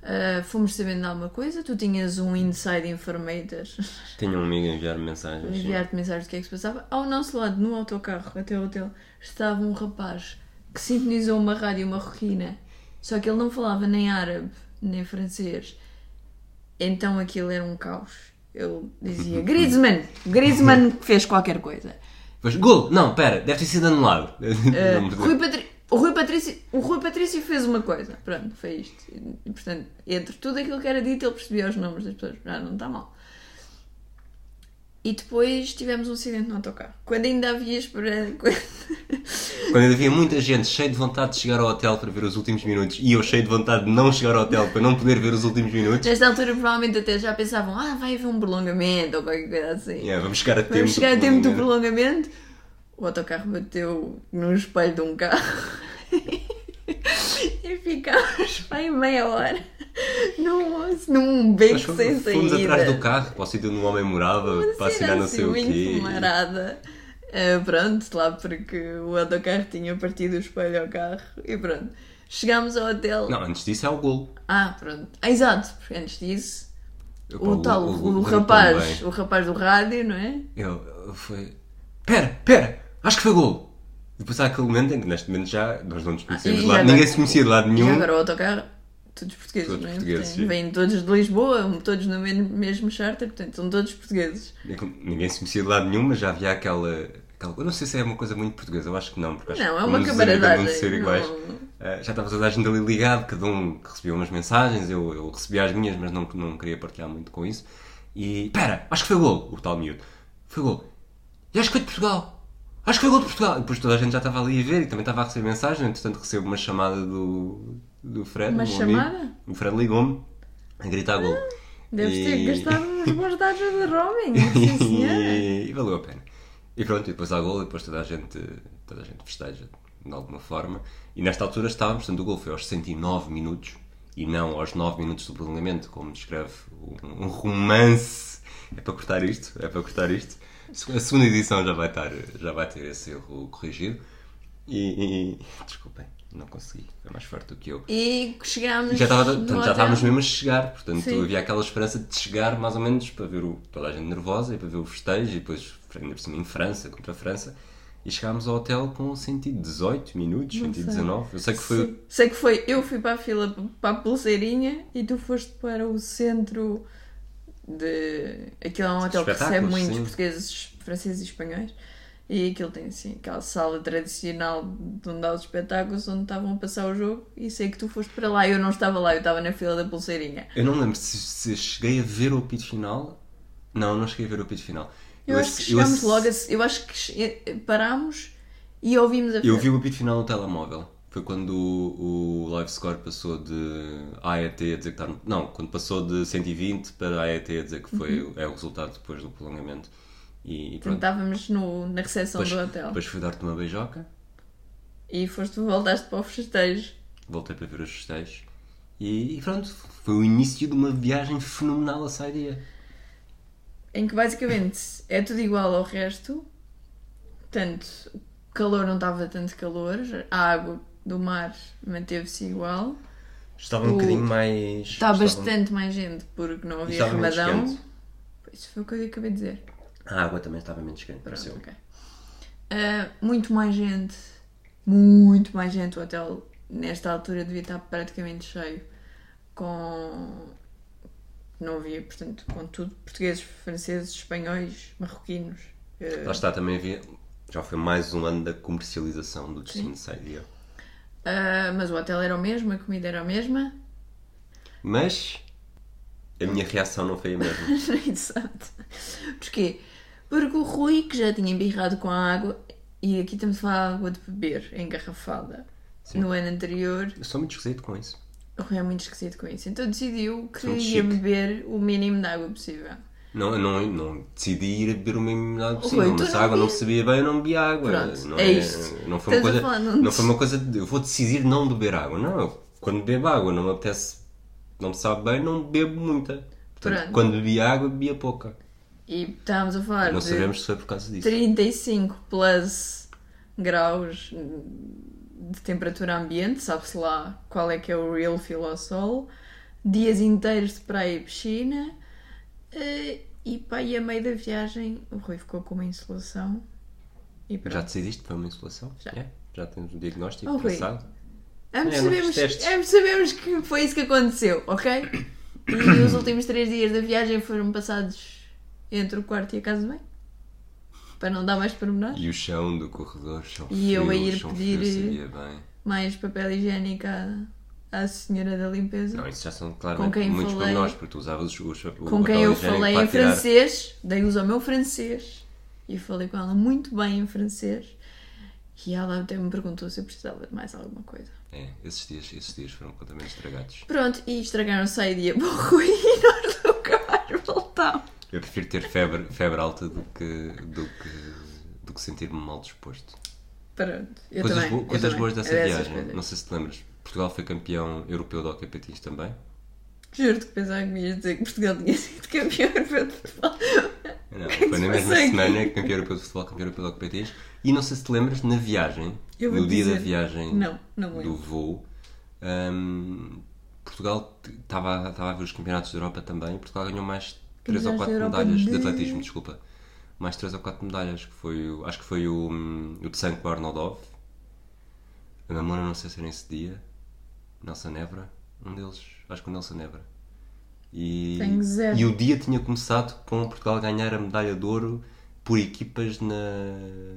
[SPEAKER 2] Ah, fomos sabendo de alguma coisa, tu tinhas um inside informator *laughs*
[SPEAKER 1] tinha um amigo a enviar-me mensagens.
[SPEAKER 2] enviar-te mensagens do que é que se passava. Ao nosso lado, no autocarro até o hotel, estava um rapaz que sintonizou uma rádio marroquina, só que ele não falava nem árabe nem francês. Então aquilo era um caos. Ele dizia *laughs* Griezmann, Griezmann fez qualquer coisa.
[SPEAKER 1] Depois, gol! Não, pera, deve ter sido anulado. *laughs*
[SPEAKER 2] Uh, Rui Patri- o, Rui Patrício, o Rui Patrício fez uma coisa. Pronto, foi isto. E, portanto, entre tudo aquilo que era dito, ele percebia os nomes das pessoas. Já não está mal. E depois tivemos um acidente no autocarro. Quando ainda havia esperança.
[SPEAKER 1] Quando havia muita gente cheia de vontade de chegar ao hotel para ver os últimos minutos e eu cheio de vontade de não chegar ao hotel para não poder ver os últimos minutos,
[SPEAKER 2] Nesta altura, provavelmente até já pensavam: ah, vai haver um prolongamento ou qualquer coisa assim.
[SPEAKER 1] yeah, vamos chegar a tempo.
[SPEAKER 2] Vamos chegar a tempo do
[SPEAKER 1] prolongamento.
[SPEAKER 2] prolongamento. O autocarro bateu no espelho de um carro *laughs* e ficámos bem meia hora num, num beco sem saída.
[SPEAKER 1] fomos atrás do carro para o sítio onde o homem morava
[SPEAKER 2] Uma
[SPEAKER 1] para assinar não sei
[SPEAKER 2] assim,
[SPEAKER 1] o quê.
[SPEAKER 2] muito marada. Ah, pronto, lá porque o autocarro tinha partido o espelho ao carro e pronto. Chegámos ao hotel.
[SPEAKER 1] Não, antes disso é o gol.
[SPEAKER 2] Ah, pronto. Ah, exato, porque antes disso,
[SPEAKER 1] Eu,
[SPEAKER 2] o, tal, o,
[SPEAKER 1] gol deu-me
[SPEAKER 2] rapaz, o rapaz do rádio, não é?
[SPEAKER 1] Eu, foi. Pera, pera, acho que foi gol. Depois há aquele momento em que neste momento já nós não nos conhecemos
[SPEAKER 2] e
[SPEAKER 1] de lado,
[SPEAKER 2] agora-
[SPEAKER 1] ninguém se conhecia de lado
[SPEAKER 2] E
[SPEAKER 1] nenhum.
[SPEAKER 2] agora o autocarro, todos portugueses,
[SPEAKER 1] Todos
[SPEAKER 2] não é?
[SPEAKER 1] portugueses.
[SPEAKER 2] Vêm todos de Lisboa, todos no mesmo, mesmo charter, portanto são todos portugueses.
[SPEAKER 1] Ninguém se conhecia de lado nenhum, mas já havia aquela, aquela- Eu não sei se é uma coisa muito portuguesa, eu acho que não, porque acho
[SPEAKER 2] Não, é uma camaradagem.
[SPEAKER 1] ser iguais.
[SPEAKER 2] não-
[SPEAKER 1] Uh, já estava toda a gente ali ligado, cada um recebia umas mensagens, eu, eu recebia as minhas, mas não, não queria partilhar muito com isso. E, pera, acho que foi gol, o tal miúdo. Foi gol. E acho que foi de Portugal. Acho que foi gol de Portugal. E depois toda a gente já estava ali a ver e também estava a receber mensagens, entretanto recebo uma chamada do, do Fred,
[SPEAKER 2] Uma chamada?
[SPEAKER 1] amigo. O Fred ligou-me a gritar gol.
[SPEAKER 2] Deves
[SPEAKER 1] E-
[SPEAKER 2] ter gastado uns *laughs* bons dados de roaming, sim senhora.
[SPEAKER 1] e, *laughs* e valeu a pena. E pronto, e depois há gol e depois toda a gente, toda a gente festeja de alguma forma. E nesta altura estávamos, portanto o gol foi aos 109 minutos e não aos 9 minutos do prolongamento, como descreve um, um romance. É para cortar isto, é para cortar isto. A segunda edição já vai, estar, já vai ter esse erro corrigido. E, e desculpem, não consegui, é mais forte do que eu.
[SPEAKER 2] E chegámos.
[SPEAKER 1] Já, estava, portanto, já estávamos mesmo a chegar, portanto
[SPEAKER 2] Sim.
[SPEAKER 1] havia aquela esperança de chegar mais ou menos para ver o, toda a gente nervosa e para ver o festejo e depois ainda por cima em França, contra a França. E chegámos ao hotel com 118 minutos,
[SPEAKER 2] Não
[SPEAKER 1] 119. Eu sei que foi.
[SPEAKER 2] Sim. Sei que foi. Eu fui para a fila para a pulseirinha e tu foste para o centro de. Aquilo é um hotel que recebe muitos
[SPEAKER 1] sim.
[SPEAKER 2] portugueses, franceses e espanhóis. E aquilo tem assim aquela sala tradicional de onde há os espetáculos onde estavam a passar o jogo e sei que tu foste para lá. Eu não estava lá, eu estava na fila da pulseirinha.
[SPEAKER 1] Eu não lembro se, se cheguei a ver o apito final. Não, não cheguei a ver o apito final.
[SPEAKER 2] Eu, acho que chegámos
[SPEAKER 1] ass-
[SPEAKER 2] logo, a, eu acho que che- parámos e ouvimos a
[SPEAKER 1] Eu vi o apito final no telemóvel. Foi quando o, o live score passou de AET a dizer que está no... Não, quando passou de 120 para AET a dizer que foi,
[SPEAKER 2] Uhum.
[SPEAKER 1] é o resultado depois do prolongamento. E, e pronto.
[SPEAKER 2] estávamos no, na recepção
[SPEAKER 1] Depois,
[SPEAKER 2] do hotel.
[SPEAKER 1] depois fui dar-te uma beijoca,
[SPEAKER 2] E foste, voltaste para o festejo.
[SPEAKER 1] voltei para ver os festejos e, e pronto, foi o início de uma viagem fenomenal a Sairia.
[SPEAKER 2] Em que basicamente é tudo igual ao resto. Portanto, o calor não estava tanto calor. A água do mar manteve-se igual.
[SPEAKER 1] Estava um
[SPEAKER 2] O-
[SPEAKER 1] bocadinho mais.
[SPEAKER 2] Está
[SPEAKER 1] estava-
[SPEAKER 2] bastante mais gente porque não havia
[SPEAKER 1] estava quente.
[SPEAKER 2] Isso foi o que eu acabei de dizer.
[SPEAKER 1] A água também estava menos quente,
[SPEAKER 2] Pronto,
[SPEAKER 1] pareceu.
[SPEAKER 2] ok. Ah, muito mais gente. Muito mais gente. O hotel, nesta altura, devia estar praticamente cheio. Com. Não havia, portanto, com tudo. Portugueses, franceses, espanhóis, marroquinos. ah,
[SPEAKER 1] Lá está, também havia. Já foi mais um ano da comercialização do destino de
[SPEAKER 2] ah, mas o hotel era o mesmo, a comida era a mesma.
[SPEAKER 1] Mas a minha reação não foi a mesma. *laughs*
[SPEAKER 2] Exato. Porquê? Porque o Rui, que já tinha embirrado com a água, e aqui estamos a falar de água de beber, engarrafada,
[SPEAKER 1] Sim.
[SPEAKER 2] no ano anterior,
[SPEAKER 1] Eu sou muito esquisito com isso.
[SPEAKER 2] o Rui é muito esquisito com isso. Então decidiu que
[SPEAKER 1] Sou
[SPEAKER 2] ia
[SPEAKER 1] chique.
[SPEAKER 2] beber o mínimo de água possível.
[SPEAKER 1] Não, eu não, não decidi ir a beber o mesmo lado possível,
[SPEAKER 2] Rui, tu
[SPEAKER 1] mas se
[SPEAKER 2] não
[SPEAKER 1] a água não
[SPEAKER 2] vi-
[SPEAKER 1] sabia bem, eu não bebi água.
[SPEAKER 2] Pronto,
[SPEAKER 1] não
[SPEAKER 2] é isto.
[SPEAKER 1] Não foi, uma
[SPEAKER 2] Estás a
[SPEAKER 1] coisa,
[SPEAKER 2] falar,
[SPEAKER 1] não...
[SPEAKER 2] não-
[SPEAKER 1] foi uma coisa de eu vou decidir não beber água. Não, eu, quando bebo água não me apetece, não me sabe bem, não bebo muita. Portanto,
[SPEAKER 2] Pronto.
[SPEAKER 1] quando bebia água, bebia pouca.
[SPEAKER 2] E estávamos a falar
[SPEAKER 1] Não
[SPEAKER 2] de
[SPEAKER 1] sabemos se foi por causa disso.
[SPEAKER 2] 35 plus graus de temperatura ambiente, sabe-se lá qual é que é o real feel ao sol, dias inteiros de praia e piscina, eh, e pá, e a meio da viagem o Rui ficou com uma insolação e pronto.
[SPEAKER 1] Já decidiste foi uma insolação?
[SPEAKER 2] Já.
[SPEAKER 1] É? Já temos o diagnóstico
[SPEAKER 2] Oh,
[SPEAKER 1] traçado?
[SPEAKER 2] Ambos,
[SPEAKER 1] É,
[SPEAKER 2] sabemos, ambos sabemos que foi isso que aconteceu, ok? E os *coughs* últimos três dias da viagem foram passados entre o quarto e a casa de banho. Para não dar mais pormenores.
[SPEAKER 1] E o chão do corredor, chão
[SPEAKER 2] E eu a
[SPEAKER 1] frio,
[SPEAKER 2] ir pedir-
[SPEAKER 1] frio.
[SPEAKER 2] Mais papel higiênico à, à senhora da limpeza.
[SPEAKER 1] Não, isso já são
[SPEAKER 2] Com
[SPEAKER 1] claramente
[SPEAKER 2] quem
[SPEAKER 1] muitos
[SPEAKER 2] falei-
[SPEAKER 1] pormenores, porque tu usavas os, os, o
[SPEAKER 2] com quem eu falei em
[SPEAKER 1] tirar-
[SPEAKER 2] francês, dei uso ao meu francês e falei com ela muito bem em francês. E ela até me perguntou se eu precisava de mais alguma coisa.
[SPEAKER 1] É, esses dias, esses dias foram completamente estragados.
[SPEAKER 2] Pronto, e estragaram-se a ideia para o Rui e nós nunca mais voltámos.
[SPEAKER 1] Eu prefiro ter febre, febre alta do que, do que, do que sentir-me mal disposto.
[SPEAKER 2] Pronto, eu
[SPEAKER 1] coisas
[SPEAKER 2] também.
[SPEAKER 1] bo- coisas boas dessa
[SPEAKER 2] É
[SPEAKER 1] viagem.
[SPEAKER 2] coisas.
[SPEAKER 1] Não sei se te lembras. Portugal foi campeão europeu de hockey patins também.
[SPEAKER 2] Juro-te que pensava que me ias dizer que Portugal tinha sido campeão europeu de futebol.
[SPEAKER 1] Não, *laughs*
[SPEAKER 2] que é
[SPEAKER 1] foi na mesma
[SPEAKER 2] aqui?
[SPEAKER 1] semana campeão europeu de futebol, campeão europeu de hockey patins. E não sei se te lembras, na viagem, no dia
[SPEAKER 2] dizer.
[SPEAKER 1] da viagem
[SPEAKER 2] Não, não
[SPEAKER 1] do voo, hum, Portugal estava a ver os campeonatos da Europa também. Portugal ganhou mais 3 ou
[SPEAKER 2] Campeonatos
[SPEAKER 1] 4
[SPEAKER 2] da Europa
[SPEAKER 1] medalhas de...
[SPEAKER 2] de-
[SPEAKER 1] atletismo, desculpa. Mais 3 ou 4 medalhas, que foi, acho que foi o, hum, o de Sanko Arnoldov, a Mamona, não sei se era nesse dia, Nelson Évora, um deles, acho que o Nelson Évora. E, e o dia tinha começado com Portugal ganhar a medalha de ouro por equipas na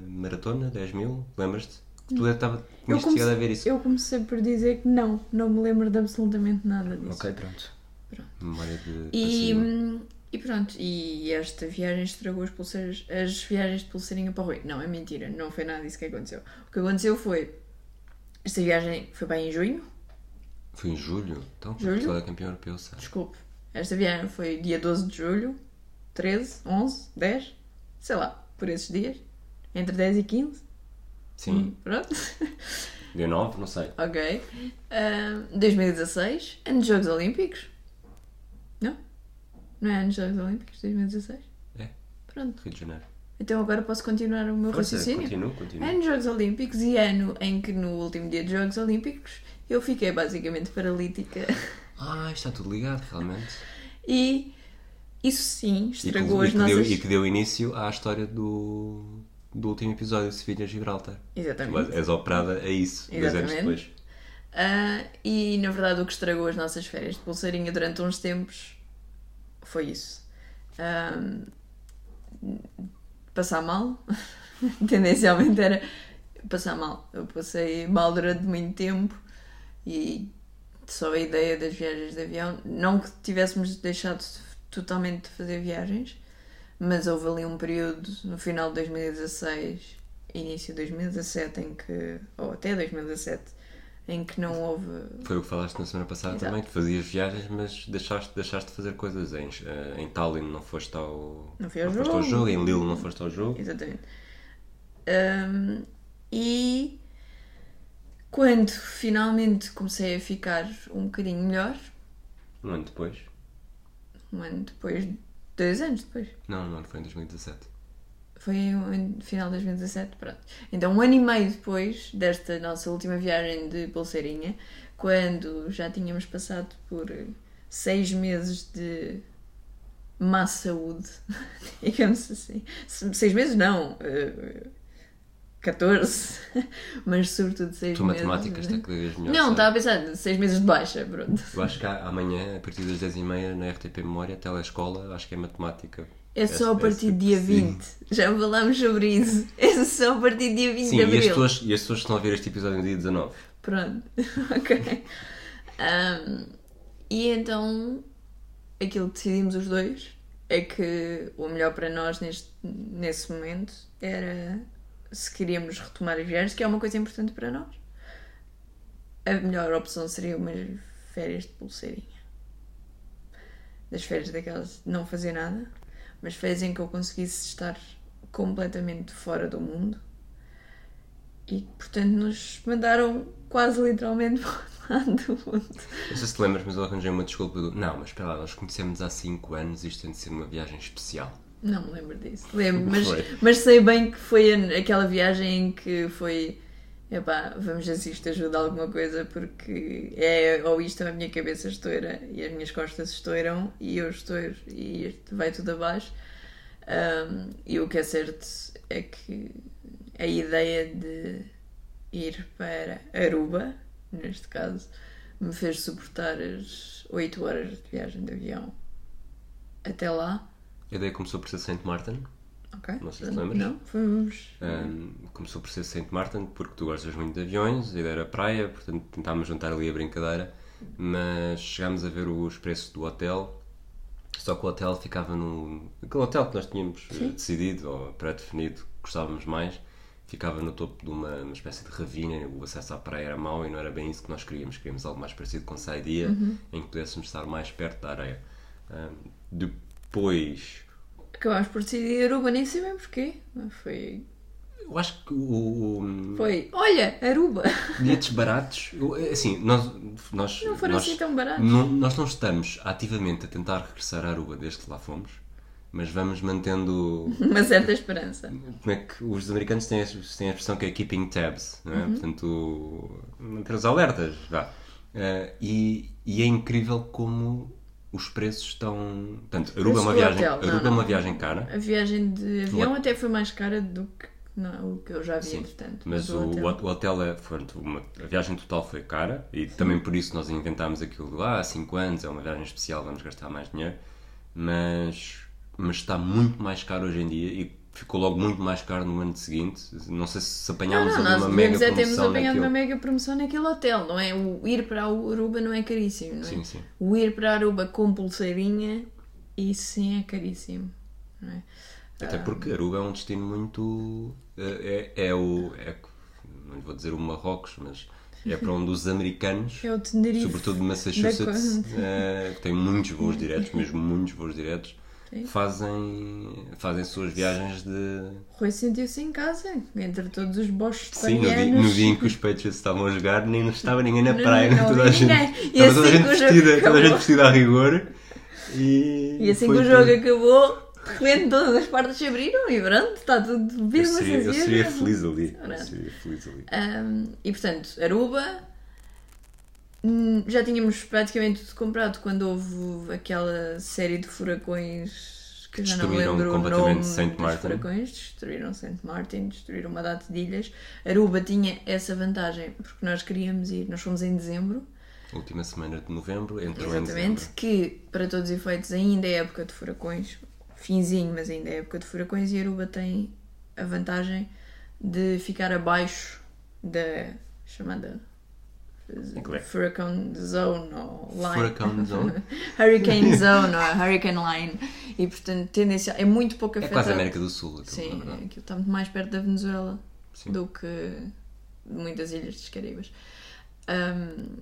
[SPEAKER 1] maratona, 10 mil, lembras-te? Tu estava,
[SPEAKER 2] Eu
[SPEAKER 1] tinhas chegado a ver
[SPEAKER 2] comecei,
[SPEAKER 1] isso.
[SPEAKER 2] eu comecei por dizer que não, não me lembro de absolutamente nada disso.
[SPEAKER 1] Ok, pronto.
[SPEAKER 2] Pronto.
[SPEAKER 1] Memória de
[SPEAKER 2] E, hum, e pronto, e esta viagem estragou as pulseiras, as viagens de pulseirinha para o Rui. Não, é mentira, não foi nada disso que aconteceu. O que aconteceu foi, esta viagem foi bem em junho,
[SPEAKER 1] Foi em julho. Então,
[SPEAKER 2] Julho?
[SPEAKER 1] É campeão europeu, sabe?
[SPEAKER 2] desculpe, esta viagem foi dia 12 de julho, 13, 11, 10, sei lá, por esses dias, entre 10 e 15,
[SPEAKER 1] Sim.
[SPEAKER 2] pronto, *laughs*
[SPEAKER 1] Dia 9, não sei.
[SPEAKER 2] ok. Hum, 2016, ano dos Jogos Olímpicos, não? Não é ano dos Jogos Olímpicos, 2016?
[SPEAKER 1] É,
[SPEAKER 2] Pronto,
[SPEAKER 1] Rio de Janeiro.
[SPEAKER 2] então agora posso continuar o meu
[SPEAKER 1] Força,
[SPEAKER 2] raciocínio?
[SPEAKER 1] continua, continua.
[SPEAKER 2] É nos Jogos Olímpicos e ano em que no último dia dos Jogos Olímpicos eu fiquei basicamente paralítica
[SPEAKER 1] Ah, está tudo ligado, realmente.
[SPEAKER 2] e isso sim
[SPEAKER 1] E que,
[SPEAKER 2] estragou
[SPEAKER 1] e
[SPEAKER 2] as
[SPEAKER 1] que deu,
[SPEAKER 2] nossas.
[SPEAKER 1] e que deu início à história do, do último episódio de Sevilha-Gibraltar.
[SPEAKER 2] Exatamente.
[SPEAKER 1] Tu és operada a isso, dois anos
[SPEAKER 2] Exatamente.
[SPEAKER 1] depois.
[SPEAKER 2] Ah, e na verdade o que estragou as nossas férias de pulseirinha durante uns tempos foi isso. Ahm, passar mal. *laughs* Tendencialmente era passar mal. Eu passei mal durante muito tempo e só a ideia das viagens de avião. Não que tivéssemos deixado totalmente de fazer viagens, mas houve ali um período no final de 2016, início de 2017, em que, ou até 2017, em que não houve.
[SPEAKER 1] Foi o que falaste na semana passada
[SPEAKER 2] Exato.
[SPEAKER 1] também, que fazias viagens, mas deixaste, deixaste de fazer coisas. Em, eh, em Tallinn não foste ao,
[SPEAKER 2] Não fui ao
[SPEAKER 1] foste ao
[SPEAKER 2] jogo.
[SPEAKER 1] jogo, em Lille não foste ao jogo.
[SPEAKER 2] Exatamente. Ahm, e quando finalmente comecei a ficar um bocadinho melhor,
[SPEAKER 1] Um ano depois.
[SPEAKER 2] um ano depois, dois anos depois,
[SPEAKER 1] Não, não, foi em 2017.
[SPEAKER 2] Foi no final de 2017, pronto. Então, um ano e meio depois desta nossa última viagem de pulseirinha, quando já tínhamos passado por seis meses de má saúde, *laughs* digamos assim. Se- Seis meses não, eh, 14, *laughs* mas sobretudo seis
[SPEAKER 1] Tu
[SPEAKER 2] meses.
[SPEAKER 1] matemáticas está cada vez melhor.
[SPEAKER 2] Não, estava a pensar, seis meses de baixa, pronto.
[SPEAKER 1] Eu acho que amanhã, a partir das 10h30, na RTP Memória, telescola, acho que é matemática. *laughs*
[SPEAKER 2] É só a partir do dia
[SPEAKER 1] sim.
[SPEAKER 2] 20. Já falámos sobre isso. É só a partir do dia 20
[SPEAKER 1] Sim,
[SPEAKER 2] de
[SPEAKER 1] e as,
[SPEAKER 2] abril.
[SPEAKER 1] pessoas, e as pessoas estão a ver este episódio no dia 19.
[SPEAKER 2] Pronto, *laughs* ok. Ahm, e então, aquilo que decidimos os dois é que o melhor para nós neste, nesse momento era se queríamos retomar as viagens, que é uma coisa importante para nós. A melhor opção seria umas férias de pulseirinha. Das férias daquelas de não fazer nada, mas férias em que eu conseguisse estar completamente fora do mundo e portanto nos mandaram quase literalmente *laughs* para o lado do mundo.
[SPEAKER 1] Não sei se te lembras, mas eu arranjei uma desculpa do. Não, mas espera lá, nós conhecemos há 5 anos isto tem de ser uma viagem especial.
[SPEAKER 2] Não me lembro disso. Lembro, mas, mas sei bem que foi aquela viagem em que foi. Epá, vamos ver se isto ajuda alguma coisa, porque é ou isto ou a minha cabeça estoura e as minhas costas estouram e eu estouro e vai tudo abaixo. Ahm, e o que é certo é que a ideia de ir para Aruba, neste caso, me fez suportar as 8 horas de viagem de avião até lá.
[SPEAKER 1] A ideia começou por ser Saint Martin. Não sei se lembras.
[SPEAKER 2] Não, fomos.
[SPEAKER 1] Um, começou por ser Saint Martin porque tu gostas muito de aviões, a ideia era praia, portanto tentámos juntar ali a brincadeira, mas chegámos a ver os preços do hotel, só que o hotel ficava no. aquele hotel que nós tínhamos eh, decidido ou pré-definido, que gostávamos mais, ficava no topo de uma, uma espécie de ravina, o acesso à praia era mau e não era bem isso que nós queríamos, queríamos algo mais parecido com Saidia, em que pudéssemos estar mais perto da areia. Um, depois.
[SPEAKER 2] Acabámos por decidir Aruba, nem sei bem porquê. Foi.
[SPEAKER 1] Eu acho que o,
[SPEAKER 2] Foi. Olha, Aruba! *laughs*
[SPEAKER 1] bilhetes baratos, eu- assim, nós, nós,
[SPEAKER 2] Não foram
[SPEAKER 1] nós,
[SPEAKER 2] assim tão baratos.
[SPEAKER 1] não- nós não estamos ativamente a tentar regressar à Aruba desde que lá fomos, mas vamos mantendo. *laughs*
[SPEAKER 2] Uma certa esperança.
[SPEAKER 1] Como é que os americanos têm, a- têm a expressão que é keeping tabs, não é?
[SPEAKER 2] Uhum.
[SPEAKER 1] Portanto, manter os alertas, vá. Eh, e, e é incrível como os preços estão. Portanto, Aruba é uma viagem,
[SPEAKER 2] hotel, não,
[SPEAKER 1] Aruba é uma
[SPEAKER 2] não.
[SPEAKER 1] viagem cara.
[SPEAKER 2] A viagem de avião
[SPEAKER 1] O-
[SPEAKER 2] até foi mais cara do que não, o que eu já vi,
[SPEAKER 1] Sim,
[SPEAKER 2] entretanto.
[SPEAKER 1] Mas o,
[SPEAKER 2] hotel-
[SPEAKER 1] o hotel é, uma, a viagem total foi cara e também por isso nós inventámos aquilo de ah, 5 anos, é uma viagem especial, vamos gastar mais dinheiro, mas, mas está muito mais caro hoje em dia e ficou logo muito mais caro no ano seguinte. Não sei se
[SPEAKER 2] Não,
[SPEAKER 1] apanhámos
[SPEAKER 2] não,
[SPEAKER 1] ali
[SPEAKER 2] nós
[SPEAKER 1] uma mega
[SPEAKER 2] devemos é
[SPEAKER 1] promoção
[SPEAKER 2] apanhado uma
[SPEAKER 1] naquilo.
[SPEAKER 2] mega promoção naquele hotel, não é? O ir para Aruba não é caríssimo, não é?
[SPEAKER 1] Sim, sim.
[SPEAKER 2] O ir para a Aruba com pulseirinha, isso sim é caríssimo, não é?
[SPEAKER 1] Até porque Aruba é um destino muito. É, é, é o. É, não vou dizer o Marrocos, mas é para onde os americanos, *laughs*
[SPEAKER 2] É o
[SPEAKER 1] sobretudo de Massachusetts, eh, que tem muitos voos diretos, mesmo muitos voos diretos,
[SPEAKER 2] Sim.
[SPEAKER 1] fazem, fazem suas viagens de.
[SPEAKER 2] Rui sentiu-se em casa, entre todos os boches
[SPEAKER 1] Sim, no dia, no dia em que os Patriots estavam a jogar, nem estava ninguém na
[SPEAKER 2] Não,
[SPEAKER 1] praia,
[SPEAKER 2] não,
[SPEAKER 1] toda, a gente, estava toda a
[SPEAKER 2] assim
[SPEAKER 1] gente vestida, toda a gente vestida a rigor. E,
[SPEAKER 2] E assim que o jogo
[SPEAKER 1] tudo.
[SPEAKER 2] acabou, de repente todas as portas se abriram e pronto, está tudo
[SPEAKER 1] Eu
[SPEAKER 2] bem
[SPEAKER 1] seria, eu seria feliz ali. Eu seria feliz ali.
[SPEAKER 2] Um, e portanto, Aruba já tínhamos praticamente tudo comprado quando houve aquela série de furacões que já não lembro o nome
[SPEAKER 1] Saint
[SPEAKER 2] dos
[SPEAKER 1] Martin.
[SPEAKER 2] furacões, destruíram Saint Martin, destruíram uma data de ilhas. Aruba tinha essa vantagem porque nós queríamos ir, nós fomos em dezembro,
[SPEAKER 1] Última semana de novembro, entrou em
[SPEAKER 2] exatamente,
[SPEAKER 1] dezembro.
[SPEAKER 2] que para todos os efeitos ainda é época de furacões, finzinho, mas ainda é época de furacões e Aruba tem a vantagem de ficar abaixo da chamada
[SPEAKER 1] Inglês.
[SPEAKER 2] Hurricane Zone ou Line.
[SPEAKER 1] Hurricane Zone? *laughs*
[SPEAKER 2] Hurricane Zone ou Hurricane Line. E portanto, tendencial, é muito pouco
[SPEAKER 1] É
[SPEAKER 2] afetado.
[SPEAKER 1] quase a América do Sul, aquilo,
[SPEAKER 2] Sim,
[SPEAKER 1] verdade.
[SPEAKER 2] aquilo está muito mais perto da Venezuela
[SPEAKER 1] Sim.
[SPEAKER 2] do que muitas ilhas dos Caribas. Um,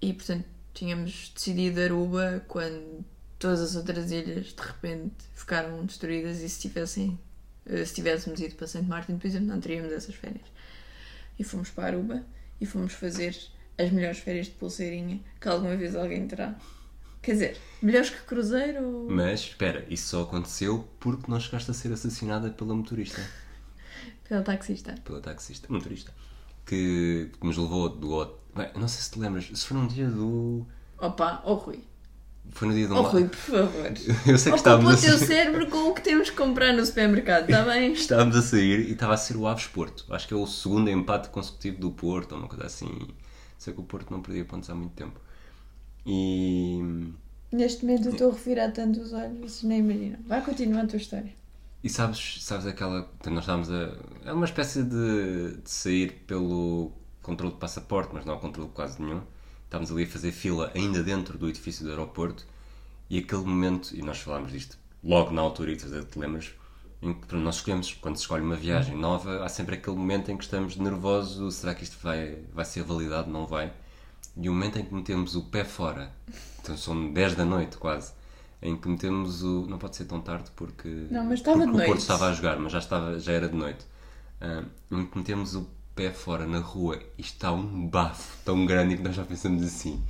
[SPEAKER 2] e portanto, tínhamos decidido Aruba quando todas as outras ilhas de repente ficaram destruídas e se tivessem eh, se tivéssemos ido para Saint Martin, por exemplo, não teríamos essas férias. E fomos para Aruba e fomos fazer as melhores férias de pulseirinha que alguma vez alguém terá. Quer dizer, melhores que cruzeiro ou...
[SPEAKER 1] Mas, espera, isso só aconteceu porque não chegaste a ser assassinada pela motorista. *laughs*
[SPEAKER 2] pelo taxista.
[SPEAKER 1] Pela taxista. Motorista. Que nos levou do hotel. Bem, não sei se te lembras, se foi num dia do.
[SPEAKER 2] Opa, oh Rui.
[SPEAKER 1] Foi no dia do.
[SPEAKER 2] Oh Rui, por favor. *laughs*
[SPEAKER 1] Eu sei que
[SPEAKER 2] Ocupa
[SPEAKER 1] estávamos
[SPEAKER 2] o
[SPEAKER 1] a,
[SPEAKER 2] teu cérebro com o que temos que comprar no supermercado, está bem? *laughs*
[SPEAKER 1] estávamos a sair e estava a ser o Aves Porto. Acho que é o segundo empate consecutivo do Porto, ou uma coisa assim. Sei que o Porto não perdia pontos há muito tempo. E.
[SPEAKER 2] Neste momento eu estou a revirar tanto os olhos, vocês nem imaginam. Vai continuar a tua história.
[SPEAKER 1] E sabes, sabes aquela. Nós estávamos a. É uma espécie de, de sair pelo controle de passaporte, mas não há controle quase nenhum. Estávamos ali a fazer fila ainda dentro do edifício do aeroporto e aquele momento, e nós falámos disto logo na altura, e te lembras, em que nós escolhemos, quando se escolhe uma viagem nova, há sempre aquele momento em que estamos nervosos: será que isto vai, vai ser validado? Não vai? E o momento em que metemos o pé fora, então são 10 da noite quase, em que metemos o. Não pode ser tão tarde porque.
[SPEAKER 2] Não, mas estava de
[SPEAKER 1] o Porto
[SPEAKER 2] noite.
[SPEAKER 1] estava a jogar, mas já, estava, já era de noite. Ah, em que metemos o pé fora na rua e está um bafo tão grande que nós já pensamos assim.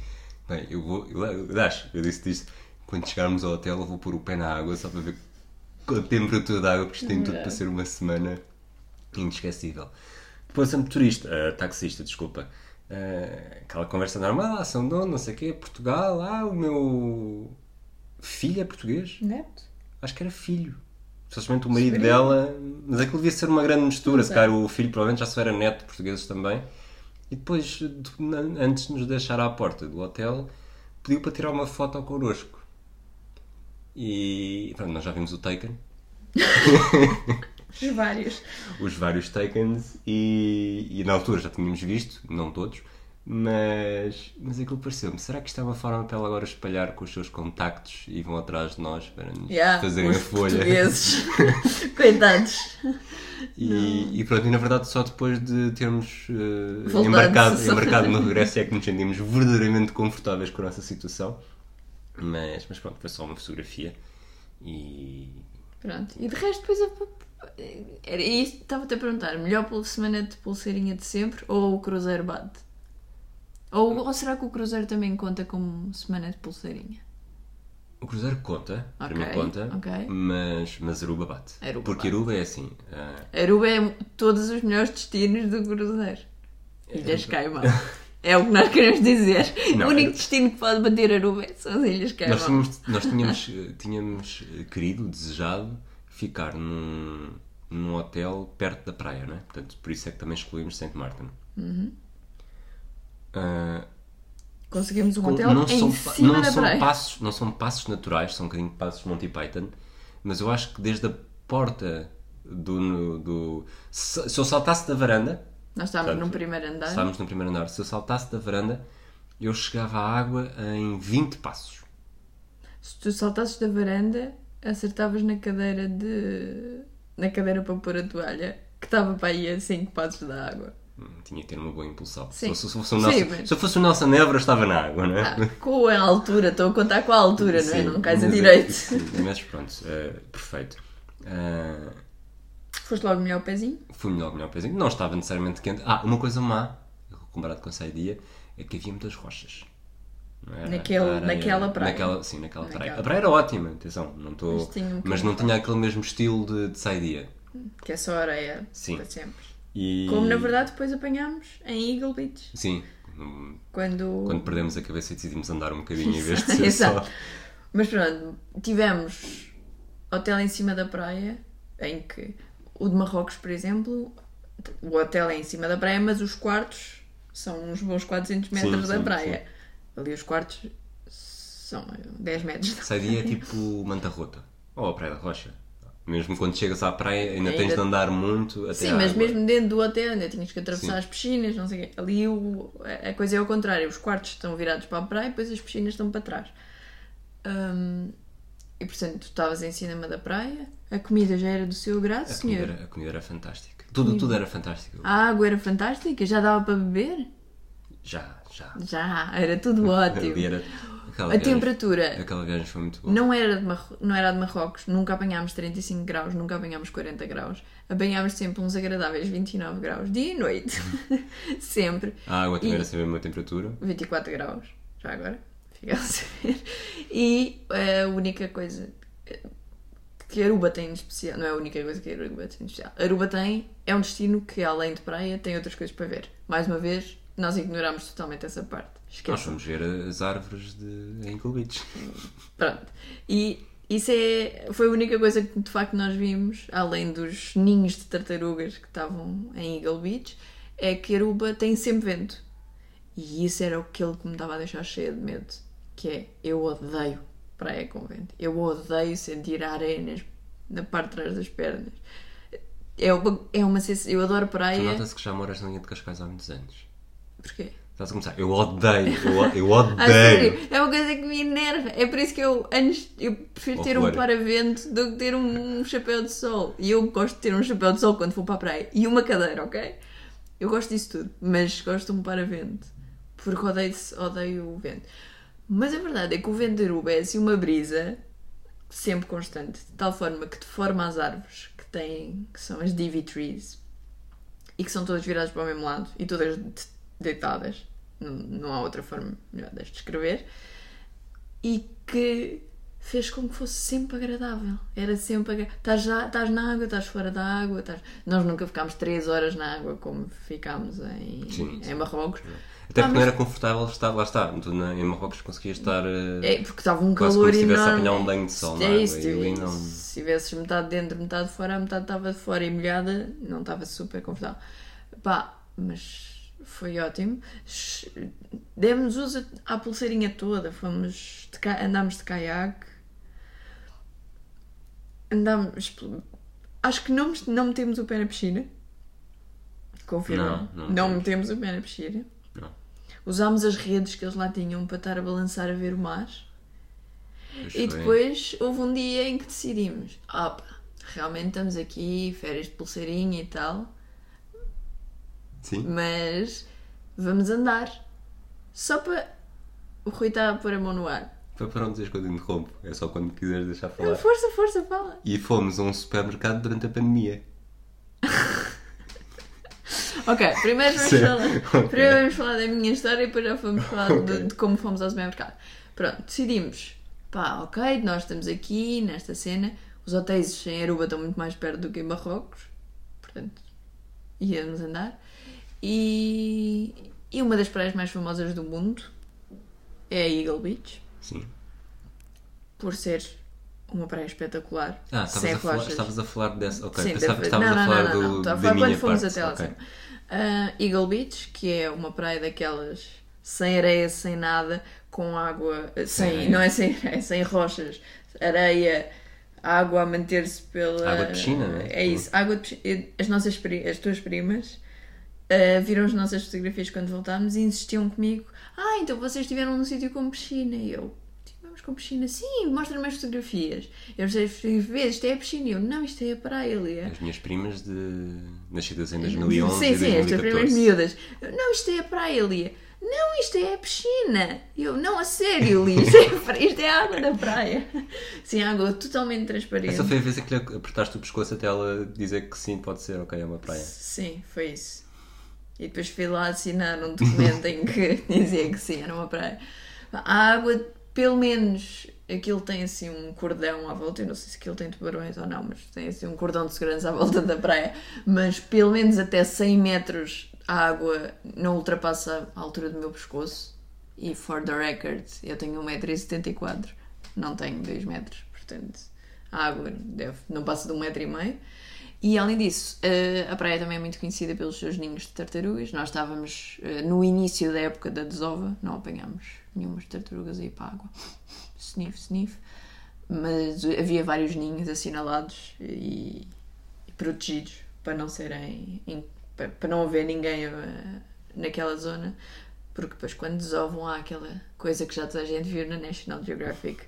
[SPEAKER 1] Bem, eu vou. Eu, eu, acho, eu disse isto. Quando chegarmos ao hotel, eu vou pôr o pé na água só para ver a temperatura da água, porque isto tem tudo para ser uma semana inesquecível. Depois a motorista, a taxista, desculpa. ah, aquela conversa normal, ah, São Dono, não sei o quê, Portugal, ah, o meu filho é português.
[SPEAKER 2] Neto?
[SPEAKER 1] Acho que era filho. Supostamente o marido
[SPEAKER 2] Sobrinho.
[SPEAKER 1] dela. Mas aquilo devia ser uma grande mistura. Se calhar o filho provavelmente já só era neto de portugueses também. E depois, antes de nos deixar à porta do hotel, pediu para tirar uma foto connosco. E pronto, nós já vimos o Taken,
[SPEAKER 2] Os vários.
[SPEAKER 1] os vários Takens, e, e na altura já tínhamos visto, não todos, mas, mas aquilo pareceu-me. Será que isto é uma forma para ela agora espalhar com os seus contactos e vão atrás de nós para nos
[SPEAKER 2] Yeah,
[SPEAKER 1] fazerem a folha?
[SPEAKER 2] portugueses. *laughs* Coitados.
[SPEAKER 1] E, e pronto, e na verdade só depois de termos
[SPEAKER 2] Voltado,
[SPEAKER 1] embarcado, embarcado no regresso é que nos sentimos verdadeiramente confortáveis com a nossa situação. Mas, mas pronto, foi só uma fotografia. E
[SPEAKER 2] Pronto. E de resto, depois. Era isto, estava-te a perguntar, melhor semana de pulseirinha de sempre ou o cruzeiro bate? Ou, ou será que o cruzeiro também conta como semana de pulseirinha?
[SPEAKER 1] o Cruzeiro conta, para
[SPEAKER 2] Ok,
[SPEAKER 1] mim conta,
[SPEAKER 2] ok.
[SPEAKER 1] mas, mas Aruba bate.
[SPEAKER 2] Aruba
[SPEAKER 1] Porque
[SPEAKER 2] bate.
[SPEAKER 1] Aruba é assim. ah,
[SPEAKER 2] Aruba é todos os melhores destinos do cruzeiro. Ilhas
[SPEAKER 1] É.
[SPEAKER 2] Caimão. *laughs* É o que nós queremos dizer.
[SPEAKER 1] Não,
[SPEAKER 2] o único
[SPEAKER 1] é-
[SPEAKER 2] destino que pode bater Aruba são as Ilhas Caimão.
[SPEAKER 1] nós tínhamos, nós tínhamos, eh, tínhamos eh, querido, desejado ficar num, num hotel perto da praia, não é? Portanto, por isso é que também escolhemos Saint Martin.
[SPEAKER 2] Uhum.
[SPEAKER 1] Ah,
[SPEAKER 2] Conseguimos um hotel
[SPEAKER 1] não
[SPEAKER 2] em
[SPEAKER 1] são,
[SPEAKER 2] cima
[SPEAKER 1] não
[SPEAKER 2] da
[SPEAKER 1] são
[SPEAKER 2] praia.
[SPEAKER 1] passos não são passos naturais são um bocadinho passos Monty Python mas eu acho que desde a porta do, do se eu saltasse da varanda,
[SPEAKER 2] Nós estávamos
[SPEAKER 1] Portanto,
[SPEAKER 2] no primeiro andar.
[SPEAKER 1] estávamos no primeiro andar, se eu saltasse da varanda, eu chegava à água em 20 passos.
[SPEAKER 2] Se tu saltasses da varanda, acertavas na cadeira de. na cadeira para pôr a toalha, que estava para aí a 5 passos da água.
[SPEAKER 1] Hum, Tinha que ter uma boa impulsão.
[SPEAKER 2] Sim.
[SPEAKER 1] Se, se fosse
[SPEAKER 2] Sim,
[SPEAKER 1] Nelson,
[SPEAKER 2] mas-
[SPEAKER 1] se eu fosse o Nelson Évora, estava na água, não é?
[SPEAKER 2] Ah, com a altura, estou a contar com a altura, não é?
[SPEAKER 1] Sim,
[SPEAKER 2] Não cais a
[SPEAKER 1] mas-
[SPEAKER 2] direito.
[SPEAKER 1] sim, mas pronto, eh, perfeito. Eh,
[SPEAKER 2] Foste logo melhor o pezinho?
[SPEAKER 1] fui melhor, melhor pezinho. Não estava necessariamente quente. Ah, uma coisa má, comparado com essa dia, é que havia muitas rochas. Era?
[SPEAKER 2] Naquele- naquela praia.
[SPEAKER 1] Naquela, sim, naquela
[SPEAKER 2] Naquela.
[SPEAKER 1] praia. A praia era ótima, atenção. Não estou,
[SPEAKER 2] Mas um
[SPEAKER 1] mas não tinha aquele mesmo estilo de, de saidia.
[SPEAKER 2] Que é só areia
[SPEAKER 1] Sim.
[SPEAKER 2] para sempre.
[SPEAKER 1] E...
[SPEAKER 2] Como na verdade depois apanhámos em Eagle Beach.
[SPEAKER 1] Sim,
[SPEAKER 2] Quando.
[SPEAKER 1] quando perdemos a cabeça e decidimos andar um bocadinho em vez de ser
[SPEAKER 2] Exato.
[SPEAKER 1] só.
[SPEAKER 2] Mas pronto, tivemos hotel em cima da praia, em que o de Marrocos, por exemplo, o hotel é em cima da praia, mas os quartos são uns bons 400 metros da
[SPEAKER 1] sim,
[SPEAKER 2] praia. Ali os quartos são 10 metros. da
[SPEAKER 1] Saidia é tipo Manta Rota. Ou a Praia da Rocha. Mesmo quando chegas à praia, ainda, tens
[SPEAKER 2] Ainda-
[SPEAKER 1] de andar muito até
[SPEAKER 2] Sim, mas
[SPEAKER 1] água.
[SPEAKER 2] mesmo dentro do hotel ainda tinhas que atravessar
[SPEAKER 1] Sim.
[SPEAKER 2] as piscinas, não sei o quê. Ali o- a coisa é ao contrário, os quartos estão virados para a praia e depois as piscinas estão para trás. Hum, e portanto, tu estavas em cima da praia, a comida já era do seu agrado,
[SPEAKER 1] A comida,
[SPEAKER 2] senhor.
[SPEAKER 1] era, a comida era fantástica. Tudo, tudo era fantástico.
[SPEAKER 2] A água era fantástica, já dava para beber?
[SPEAKER 1] Já, já.
[SPEAKER 2] Já, era tudo *laughs* ótimo.
[SPEAKER 1] Era-
[SPEAKER 2] A temperatura
[SPEAKER 1] Aquela viagem foi muito boa.
[SPEAKER 2] não era, de Marro... não era de Marrocos, nunca apanhámos 35 graus, nunca apanhámos 40 graus. Apanhámos sempre uns agradáveis 29 graus, dia e noite. *laughs* sempre.
[SPEAKER 1] A água também
[SPEAKER 2] E-
[SPEAKER 1] era sempre a mesma temperatura.
[SPEAKER 2] 24 graus, já agora, *laughs* E a única coisa que Aruba tem de especial, não é a única coisa que Aruba tem de especial, Aruba tem, é um destino que além de praia tem outras coisas para ver. Mais uma vez, nós ignoramos totalmente essa parte.
[SPEAKER 1] Nós
[SPEAKER 2] Esqueçam.
[SPEAKER 1] fomos ver as árvores de Cool Beach. *laughs*
[SPEAKER 2] Pronto. E isso é, foi a única coisa que de facto nós vimos, além dos ninhos de tartarugas que estavam em Eagle Beach, é que Aruba tem sempre vento. E isso era aquilo que me estava a deixar cheia de medo. Que é, eu odeio praia com vento. Eu odeio sentir a areia nas- na parte de trás das pernas. É uma, é uma sensação. Eu adoro
[SPEAKER 1] Tu
[SPEAKER 2] praia.
[SPEAKER 1] nota-se que já moras na linha de Cascais há muitos anos.
[SPEAKER 2] Porquê?
[SPEAKER 1] Estás a começar. Eu odeio, eu, *laughs*
[SPEAKER 2] Ah,
[SPEAKER 1] odeio.
[SPEAKER 2] sério, é uma coisa que me enerva. É por isso que eu, antes, eu prefiro ter um paravento do que ter um, um chapéu de sol. E eu gosto de ter um chapéu de sol quando for para a praia. E uma cadeira, ok? Eu gosto disso tudo. Mas gosto de um paravento. Porque odeio, odeio o vento. Mas a verdade é que o vento de Aruba é assim uma brisa sempre constante. De tal forma que deforma as árvores que têm, que são as Divi Trees. E que são todas viradas para o mesmo lado. E todas de- deitadas. Não, não há outra forma melhor de descrever. E que fez com que fosse sempre agradável. Era sempre agradável. Estás, na água, estás fora da água. Estás... Nós nunca ficámos 3 horas na água como ficámos em,
[SPEAKER 1] Sim, sim.
[SPEAKER 2] em Marrocos.
[SPEAKER 1] Até
[SPEAKER 2] Ah,
[SPEAKER 1] porque
[SPEAKER 2] mas-
[SPEAKER 1] não era confortável estar, lá está. Tu na, em Marrocos conseguias estar. eh,
[SPEAKER 2] É, porque estava um
[SPEAKER 1] Quase
[SPEAKER 2] calor
[SPEAKER 1] como se estivesse a
[SPEAKER 2] enorme.
[SPEAKER 1] apanhar um banho de sol
[SPEAKER 2] é isso,
[SPEAKER 1] e ali
[SPEAKER 2] tipo,
[SPEAKER 1] não-
[SPEAKER 2] Se tivesses metade dentro, metade fora, a metade estava de fora e molhada, não estava super confortável. Pá, mas foi ótimo. Demos uso à pulseirinha toda, fomos de ca... andámos de caiaque, andámos. Acho que não, não metemos o pé na piscina. Confirmo.
[SPEAKER 1] Não, não
[SPEAKER 2] não
[SPEAKER 1] metemos
[SPEAKER 2] o pé na piscina.
[SPEAKER 1] Não.
[SPEAKER 2] Usámos as redes que eles lá tinham para estar a balançar a ver o mar.
[SPEAKER 1] pois
[SPEAKER 2] E
[SPEAKER 1] foi.
[SPEAKER 2] depois houve um dia em que decidimos: opa, realmente estamos aqui, férias de pulseirinha e tal,
[SPEAKER 1] Sim.
[SPEAKER 2] mas vamos andar. Só para. O Rui está a pôr a mão no ar.
[SPEAKER 1] Para para não dizeres quando interrompo. É só quando quiseres deixar falar.
[SPEAKER 2] Força, força, fala.
[SPEAKER 1] E fomos a um supermercado durante a pandemia. *laughs*
[SPEAKER 2] Ok, primeiro vamos,
[SPEAKER 1] Sim.
[SPEAKER 2] falar, primeiro vamos falar da minha história e depois já vamos falar de-
[SPEAKER 1] Ok.
[SPEAKER 2] de, como fomos ao supermercado. Pronto, decidimos. Pá, ok, nós estamos aqui nesta cena. Os hotéis em Aruba estão muito mais perto do que em Marrocos. Portanto, íamos andar. E, e uma das praias mais famosas do mundo é a Eagle Beach.
[SPEAKER 1] Sim.
[SPEAKER 2] Por ser uma praia espetacular.
[SPEAKER 1] Ah,
[SPEAKER 2] sem
[SPEAKER 1] estavas a, falar, estavas a falar dessa. Ok,
[SPEAKER 2] Sim,
[SPEAKER 1] pensava
[SPEAKER 2] da-
[SPEAKER 1] que estavas
[SPEAKER 2] não,
[SPEAKER 1] a
[SPEAKER 2] não,
[SPEAKER 1] falar
[SPEAKER 2] não, não, não.
[SPEAKER 1] do,
[SPEAKER 2] Estava a falar quando fomos até lá.
[SPEAKER 1] Ok.
[SPEAKER 2] sim. Ah, Eagle Beach, que é uma praia daquelas sem areia, sem nada, com água. Sem,
[SPEAKER 1] areia.
[SPEAKER 2] não é sem areia, sem rochas, areia, água a manter-se pela.
[SPEAKER 1] Água de piscina, não é?
[SPEAKER 2] É isso, água de piscina. As, nossas, pri- as tuas primas ah, viram as nossas fotografias quando voltámos e insistiam comigo: Ah, então vocês estiveram num sítio com piscina. E eu. Com piscina? Sim, mostra-me as fotografias. Eu sei as fotografias, isto é a piscina. E eu, não, isto é a praia, Lia.
[SPEAKER 1] As minhas primas de nascidas em 2011
[SPEAKER 2] Sim, sim, as tuas
[SPEAKER 1] 2014.
[SPEAKER 2] primeiras miúdas. Não, isto é a praia, Lia. Não, isto é a piscina. E Eu, não, a sério, Lia. Isto é, isto é a água da praia. Sim, água totalmente transparente.
[SPEAKER 1] Essa foi a vez que lhe apertaste o pescoço até ela dizer que sim, pode ser, ok, é uma praia.
[SPEAKER 2] Sim, foi isso. E depois fui lá assinar um documento em que *laughs* dizia que sim, era uma praia. A água, pelo menos, aquilo tem assim um cordão à volta. Eu não sei se aquilo tem tubarões ou não, mas tem assim um cordão de segurança à volta da praia. Mas pelo menos até 100 metros a água não ultrapassa a altura do meu pescoço. E for the record, eu tenho 1,74m, não tenho 2 metros, portanto a água deve, não passa de um metro e meio. E além disso, eh, a praia também é muito conhecida pelos seus ninhos de tartarugas. Nós estávamos eh, no início da época da desova, não apanhámos nenhumas tartarugas aí para a água. *laughs* Sniff, sniff. Mas havia vários ninhos assinalados e, e protegidos para não serem. para, para não haver ninguém eh, naquela zona. Porque depois, quando desovam, há aquela coisa que já toda a gente viu na National Geographic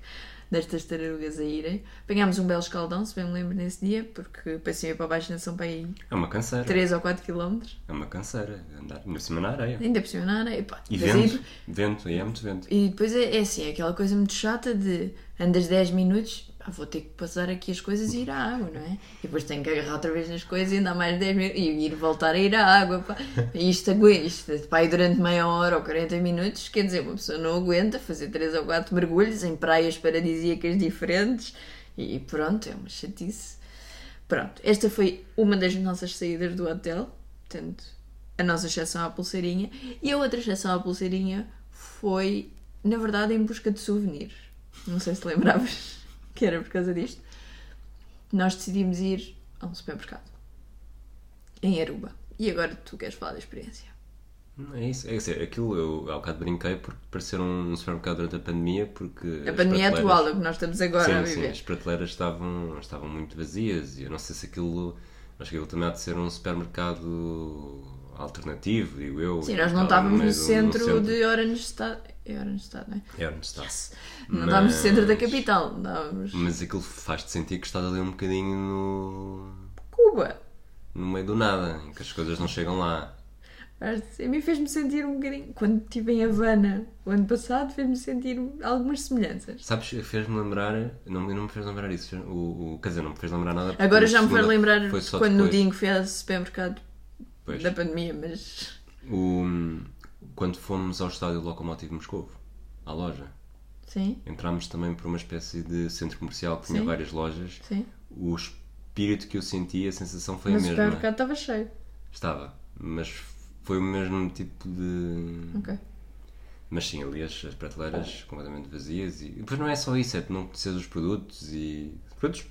[SPEAKER 2] destas tartarugas a irem. Apanhámos um belo escaldão, se bem me lembro, nesse dia, porque para cima e para baixo ainda são aí
[SPEAKER 1] É uma canseira.
[SPEAKER 2] 3 ou 4 km.
[SPEAKER 1] É uma canseira. Andar por cima na areia.
[SPEAKER 2] Ainda por cima na areia. pá.
[SPEAKER 1] E vento. Vento, e é muito vento.
[SPEAKER 2] E depois é, é assim, é aquela coisa muito chata de andas 10 minutos, pá, vou ter que passar aqui as coisas e ir à água, não é? E depois tenho que agarrar outra vez nas coisas e andar mais 10 minutos e ir voltar a ir à água, pá. Isto aguenta, isto, pá, e durante meia hora ou 40 minutos, quer dizer, uma pessoa não aguenta fazer 3 ou 4 mergulhos em praias paradisíacas diferentes e pronto, é uma chatice. Pronto, esta foi uma das nossas saídas do hotel, portanto, a nossa exceção à pulseirinha. E a outra exceção à pulseirinha foi, na verdade, em busca de souvenirs. Não sei se lembravas que era por causa disto. Nós decidimos ir a um supermercado em Aruba. E agora tu queres falar da experiência?
[SPEAKER 1] É isso. É isso. Aquilo eu há bocado brinquei porque pareceram um supermercado durante a pandemia porque.
[SPEAKER 2] A pandemia
[SPEAKER 1] prateleiras-
[SPEAKER 2] atual, é o que nós estamos agora a
[SPEAKER 1] sim, sim,
[SPEAKER 2] viver.
[SPEAKER 1] as prateleiras estavam, estavam muito vazias e eu não sei se aquilo. Acho que aquilo também há de ser um supermercado alternativo, digo eu.
[SPEAKER 2] Sim, nós não estávamos no
[SPEAKER 1] do-
[SPEAKER 2] centro, de Orange Stad. É Orange Stad, não é?
[SPEAKER 1] É onde está.
[SPEAKER 2] Não estávamos no centro da
[SPEAKER 1] Mas-
[SPEAKER 2] capital, estávamos
[SPEAKER 1] Mas aquilo faz-te sentir que estás ali um bocadinho no,
[SPEAKER 2] Cuba.
[SPEAKER 1] no meio do nada, em que as coisas não chegam lá.
[SPEAKER 2] A mim fez-me sentir um bocadinho. Quando estive em Havana o ano passado, fez-me sentir algumas semelhanças.
[SPEAKER 1] Sabes, fez-me lembrar, não, não me fez lembrar isso, fez- o, o, quer dizer, não me fez lembrar nada.
[SPEAKER 2] Agora já me faz
[SPEAKER 1] segunda
[SPEAKER 2] lembrar quando no
[SPEAKER 1] depois.
[SPEAKER 2] em que fui ao supermercado
[SPEAKER 1] Pois.
[SPEAKER 2] da pandemia, mas.
[SPEAKER 1] O- quando fomos ao estádio Locomotivo Moscovo, à loja,
[SPEAKER 2] Sim,
[SPEAKER 1] entramos também por uma espécie de centro comercial que tinha
[SPEAKER 2] Sim.
[SPEAKER 1] várias lojas.
[SPEAKER 2] sim.
[SPEAKER 1] O espírito que eu senti, a sensação foi
[SPEAKER 2] mas
[SPEAKER 1] a
[SPEAKER 2] o
[SPEAKER 1] mesma.
[SPEAKER 2] supermercado estava cheio.
[SPEAKER 1] Estava, mas foi o mesmo tipo de.
[SPEAKER 2] Ok.
[SPEAKER 1] Mas sim, ali as, as prateleiras completamente vazias e depois não é só isso, é tu não conheces os produtos e. Produtos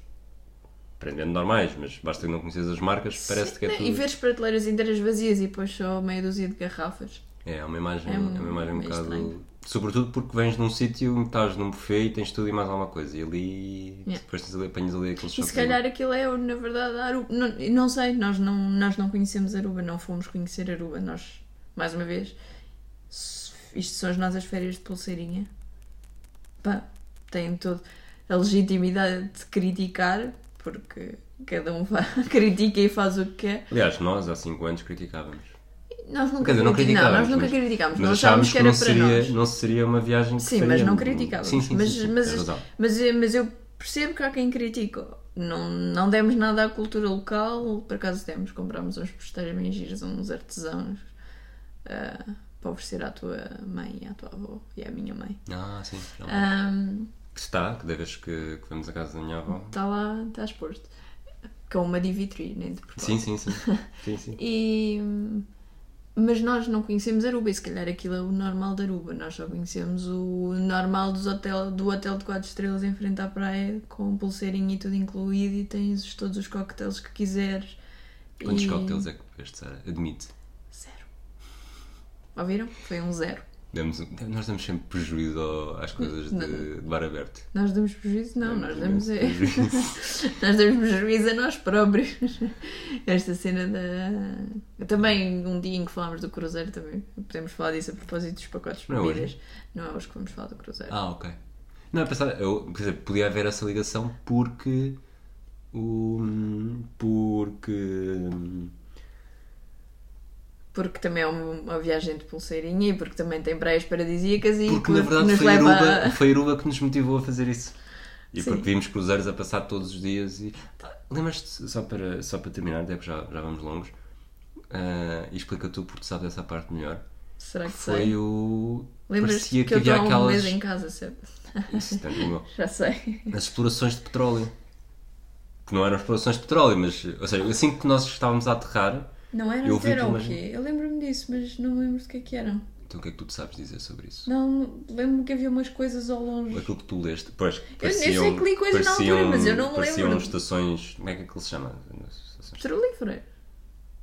[SPEAKER 1] prendendo normais, mas basta que não conheces as marcas, parece que é
[SPEAKER 2] Sim,
[SPEAKER 1] tudo.
[SPEAKER 2] E ver as prateleiras inteiras vazias e depois só meia dúzia de garrafas.
[SPEAKER 1] É, é uma imagem,
[SPEAKER 2] É
[SPEAKER 1] é
[SPEAKER 2] um-
[SPEAKER 1] uma imagem um bocado.
[SPEAKER 2] estranho.
[SPEAKER 1] Sobretudo porque vens num sítio estás num buffet e tens tudo e mais alguma coisa. E ali.
[SPEAKER 2] Yeah.
[SPEAKER 1] Depois tens ali, apanhas ali aqueles
[SPEAKER 2] E se calhar aquilo é, na verdade, a Aruba. Não, não sei, nós não, nós não conhecemos Aruba, não fomos conhecer Aruba. Nós, mais uma vez, isto são as nossas férias de pulseirinha. Pá, têm todo a legitimidade de criticar, porque cada um fa- *laughs* critica e faz o que quer.
[SPEAKER 1] Aliás, nós há 5 anos criticávamos.
[SPEAKER 2] Nós nunca,
[SPEAKER 1] dizer, não
[SPEAKER 2] criti-
[SPEAKER 1] criticávamos.
[SPEAKER 2] nós nunca
[SPEAKER 1] mas-
[SPEAKER 2] criticámos,
[SPEAKER 1] Mas
[SPEAKER 2] nós achávamos que era
[SPEAKER 1] não
[SPEAKER 2] para
[SPEAKER 1] seria,
[SPEAKER 2] nós.
[SPEAKER 1] não seria uma viagem que
[SPEAKER 2] Sim, mas não criticávamos.
[SPEAKER 1] Sim, sim,
[SPEAKER 2] mas,
[SPEAKER 1] sim, sim,
[SPEAKER 2] mas, mas, mas eu percebo que há quem critica. Não, não demos nada à cultura local, por acaso demos, comprámos uns posteiros bem giros, uns artesãos ah, para oferecer à tua mãe, à tua avó e à minha mãe.
[SPEAKER 1] Ah, sim.
[SPEAKER 2] Ahm,
[SPEAKER 1] Que está, que vez que, que vamos à casa da minha avó.
[SPEAKER 2] Está lá, está exposto. Com uma DV3, nem de propósito.
[SPEAKER 1] Sim, sim, sim. *laughs* sim, sim.
[SPEAKER 2] E, mas nós não conhecemos Aruba e se calhar aquilo é o normal de Aruba. Nós só conhecemos o normal dos hotel, do hotel de 4 estrelas em frente à praia, com pulseirinha e tudo incluído e tens os- todos os coquetéis que quiseres.
[SPEAKER 1] Quantos
[SPEAKER 2] E-
[SPEAKER 1] cocktails é que bebeste, Sara? Admite.
[SPEAKER 2] Zero. Ouviram? Foi um zero.
[SPEAKER 1] Damos, nós damos sempre prejuízo às coisas de, de bar aberto.
[SPEAKER 2] Nós damos prejuízo? Não, nós
[SPEAKER 1] Damos
[SPEAKER 2] é...
[SPEAKER 1] prejuízo. *laughs*
[SPEAKER 2] nós damos prejuízo a nós próprios. Esta cena da. Também, um dia em que falámos do Cruzeiro, também podemos falar disso a propósito dos pacotes de
[SPEAKER 1] Não é
[SPEAKER 2] bebidas. Não é hoje que vamos falar do Cruzeiro.
[SPEAKER 1] Ah, ok. Não, eu pensava, eu, quer dizer, podia haver essa ligação porque. O, porque.
[SPEAKER 2] Porque também é uma, viagem de pulseirinha e porque também tem praias paradisíacas e
[SPEAKER 1] Porque na verdade
[SPEAKER 2] nos
[SPEAKER 1] foi a,
[SPEAKER 2] leva
[SPEAKER 1] Aruba,
[SPEAKER 2] a...
[SPEAKER 1] foi Aruba que nos motivou a fazer isso. E
[SPEAKER 2] Sim.
[SPEAKER 1] porque vimos cruzeiros a passar todos os dias e. Lembras-te, só para, só para terminar, até porque já, já vamos longos, ah, e explica tu porque sabes essa parte melhor.
[SPEAKER 2] Será que
[SPEAKER 1] Foi
[SPEAKER 2] sei?
[SPEAKER 1] o.
[SPEAKER 2] Lembras-te que,
[SPEAKER 1] que,
[SPEAKER 2] eu
[SPEAKER 1] havia
[SPEAKER 2] há um
[SPEAKER 1] aquelas.
[SPEAKER 2] mês em casa, sempre.
[SPEAKER 1] Isso, tanto como eu. *laughs*
[SPEAKER 2] Já sei.
[SPEAKER 1] As explorações de petróleo. Que não eram explorações de petróleo, mas. Ou seja, assim que nós estávamos a aterrar.
[SPEAKER 2] Não era,
[SPEAKER 1] Eu vi
[SPEAKER 2] era o
[SPEAKER 1] também.
[SPEAKER 2] quê? Eu lembro-me disso, mas não me lembro do que é que eram.
[SPEAKER 1] Então o que é que tu te sabes dizer sobre isso?
[SPEAKER 2] Não, lembro-me que havia umas coisas ao longe.
[SPEAKER 1] Aquilo que tu leste. Pois,
[SPEAKER 2] eu
[SPEAKER 1] pareciam,
[SPEAKER 2] sei que li coisas na
[SPEAKER 1] pareciam,
[SPEAKER 2] altura, mas eu não me
[SPEAKER 1] pareciam
[SPEAKER 2] lembro.
[SPEAKER 1] estações. Como é que aquilo se chama?
[SPEAKER 2] Petrolífera.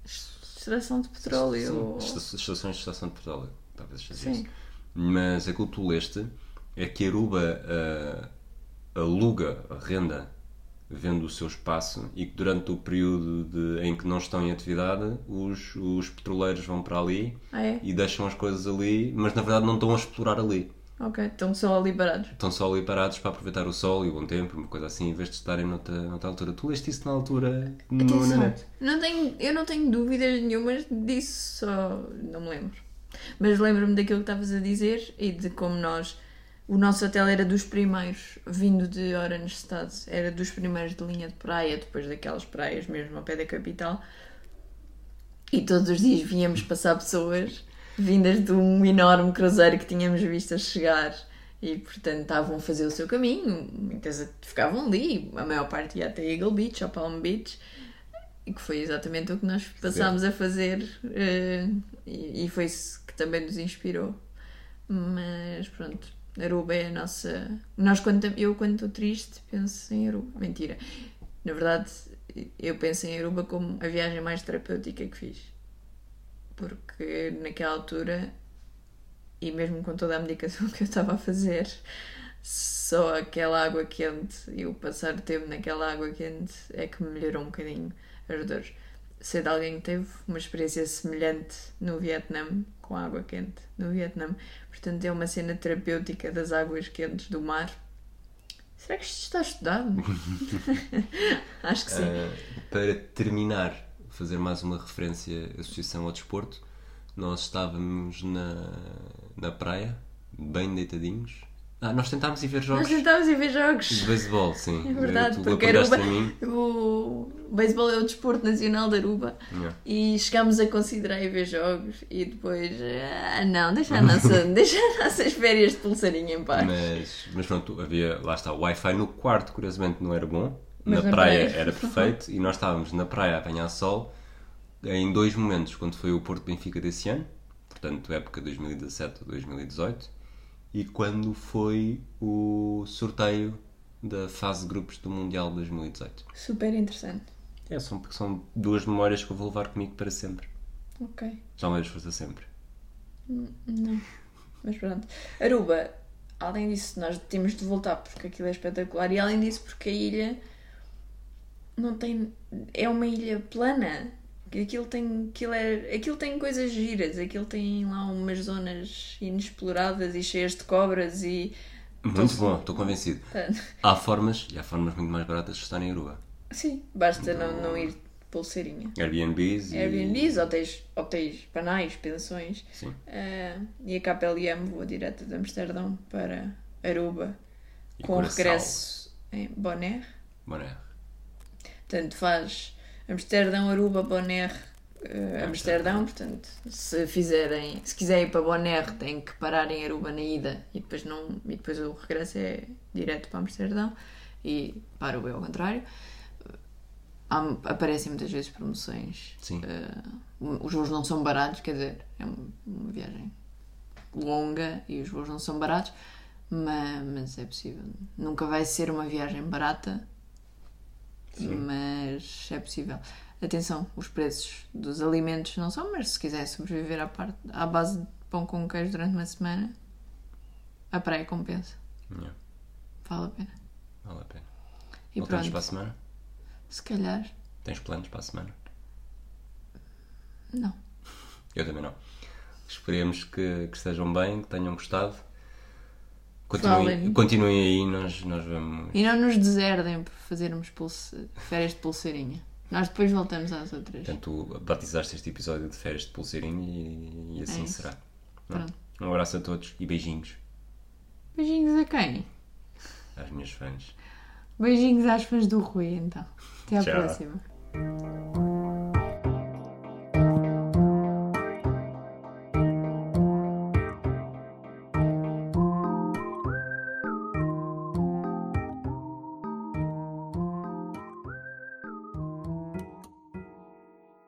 [SPEAKER 2] Extração de petróleo.
[SPEAKER 1] Estações de estação de petróleo. Talvez seja
[SPEAKER 2] Sim.
[SPEAKER 1] isso. Mas aquilo que tu leste é que Aruba ah, aluga, arrenda, vende o seu espaço e que durante o período de- em que não estão em atividade, os, os petroleiros vão para ali
[SPEAKER 2] Ah, é?
[SPEAKER 1] e deixam as coisas ali, mas na verdade não estão a explorar ali.
[SPEAKER 2] Ok, estão só ali parados.
[SPEAKER 1] Estão só ali parados para aproveitar o sol e o bom tempo, uma coisa assim, em vez de estarem noutra, noutra altura. Tu leste isso na altura no, na net.
[SPEAKER 2] não tenho, eu não tenho dúvidas nenhumas disso, só não me lembro. Mas lembro-me daquilo que estavas a dizer e de como nós. O nosso hotel era dos primeiros, vindo de Oranjestad, era dos primeiros de linha de praia, depois daquelas praias mesmo ao pé da capital. E todos os dias víamos passar pessoas vindas de um enorme cruzeiro que tínhamos visto a chegar e, portanto, estavam a fazer o seu caminho. Muitas ficavam ali, a maior parte ia até Eagle Beach ou Palm Beach, e que foi exatamente o que nós passámos a fazer, eh, e, e foi isso que também nos inspirou. Mas pronto, Aruba é a nossa. Nós, quando, eu, quando estou triste, penso em Aruba. Mentira. Na verdade, eu penso em Aruba como a viagem mais terapêutica que fiz. Porque naquela altura, e mesmo com toda a medicação *laughs* que eu estava a fazer, só aquela água quente e o passar tempo naquela água quente é que me melhorou um bocadinho as dores. Sei de alguém que teve uma experiência semelhante no Vietnã, com água quente no Vietnã. Portanto, é uma cena terapêutica das águas quentes do mar. Será que isto está estudado? *laughs* Acho que sim.
[SPEAKER 1] Ah, para terminar, fazer mais uma referência à Associação ao Desporto, nós estávamos na, na praia, bem deitadinhos. Ah, nós tentámos ir ver
[SPEAKER 2] Nós
[SPEAKER 1] jogos
[SPEAKER 2] tentámos ir ver jogos.
[SPEAKER 1] de beisebol, sim. *laughs*
[SPEAKER 2] É verdade,
[SPEAKER 1] tu
[SPEAKER 2] porque Aruba,
[SPEAKER 1] a mim. *laughs*
[SPEAKER 2] o beisebol é o desporto nacional de Aruba
[SPEAKER 1] Yeah.
[SPEAKER 2] e chegámos a considerar ir ver jogos e depois, ah, não, deixa, a *laughs* nossa, deixa as nossas férias de pulseirinha em paz.
[SPEAKER 1] Mas, mas pronto, havia, lá está, o Wi-Fi no quarto, curiosamente, não era bom. Na
[SPEAKER 2] na
[SPEAKER 1] praia
[SPEAKER 2] praia.
[SPEAKER 1] era perfeito e nós estávamos na praia a apanhar sol em dois momentos, quando foi o Porto Benfica desse ano, portanto, época 2017 2018, e quando foi o sorteio da fase de grupos do Mundial de 2018.
[SPEAKER 2] Super interessante.
[SPEAKER 1] É, são, são duas memórias que eu vou levar comigo para sempre.
[SPEAKER 2] Ok.
[SPEAKER 1] Já vez força sempre.
[SPEAKER 2] Não. Mas pronto. Aruba, além disso, nós temos de voltar porque aquilo é espetacular. E além disso, porque a ilha não tem. É uma ilha plana. Aquilo tem, aquilo, é, aquilo tem coisas giras. Aquilo tem lá umas zonas inexploradas e cheias de cobras e.
[SPEAKER 1] Muito bom, estou convencido. Há formas, e há formas muito mais baratas de estar em Aruba.
[SPEAKER 2] Sim, basta não, não ir pulseirinha.
[SPEAKER 1] Airbnbs e...
[SPEAKER 2] Airbnbs, hotéis, hotéis banais, pensões.
[SPEAKER 1] Sim.
[SPEAKER 2] Ah, e a KPLM voa direto de Amsterdão para Aruba
[SPEAKER 1] E
[SPEAKER 2] com
[SPEAKER 1] Curaçao.
[SPEAKER 2] regresso em Bonaire.
[SPEAKER 1] Boné.
[SPEAKER 2] Portanto, faz Amsterdão, Aruba, Bonaire, eh, Amsterdão. Portanto, se fizerem, se quiserem ir para Bonaire, têm que parar em Aruba na ida e depois, não, e depois o regresso é direto para Amsterdão e para Aruba é ao contrário. Há- aparecem muitas vezes promoções.
[SPEAKER 1] Sim.
[SPEAKER 2] Eh, os voos não são baratos, quer dizer, é um- uma viagem longa e os voos não são baratos, mas, mas é possível. Nunca vai ser uma viagem barata, mas é possível. Atenção, os preços dos alimentos não são, mas se quiser sobreviver à, parte, à base de pão com queijo durante uma semana, a praia compensa.
[SPEAKER 1] Yeah,
[SPEAKER 2] Vale a pena.
[SPEAKER 1] vale a pena.
[SPEAKER 2] E
[SPEAKER 1] Voltamos
[SPEAKER 2] pronto,
[SPEAKER 1] para a semana?
[SPEAKER 2] se calhar,
[SPEAKER 1] Tens planos para a semana?
[SPEAKER 2] não.
[SPEAKER 1] Eu também não. Esperemos que, que estejam bem, que tenham gostado. Continuem, continuem aí, nós, nós vamos.
[SPEAKER 2] E não nos deserdem por fazermos pulse... férias de pulseirinha. Nós depois voltamos às outras.
[SPEAKER 1] Portanto, tu batizaste este episódio de férias de pulseirinho e, e assim
[SPEAKER 2] É
[SPEAKER 1] será.
[SPEAKER 2] Pronto.
[SPEAKER 1] Um abraço a todos e beijinhos
[SPEAKER 2] Beijinhos a quem?
[SPEAKER 1] às minhas fãs.
[SPEAKER 2] Beijinhos às fãs do Rui, então. Até à
[SPEAKER 1] Tchau.
[SPEAKER 2] próxima.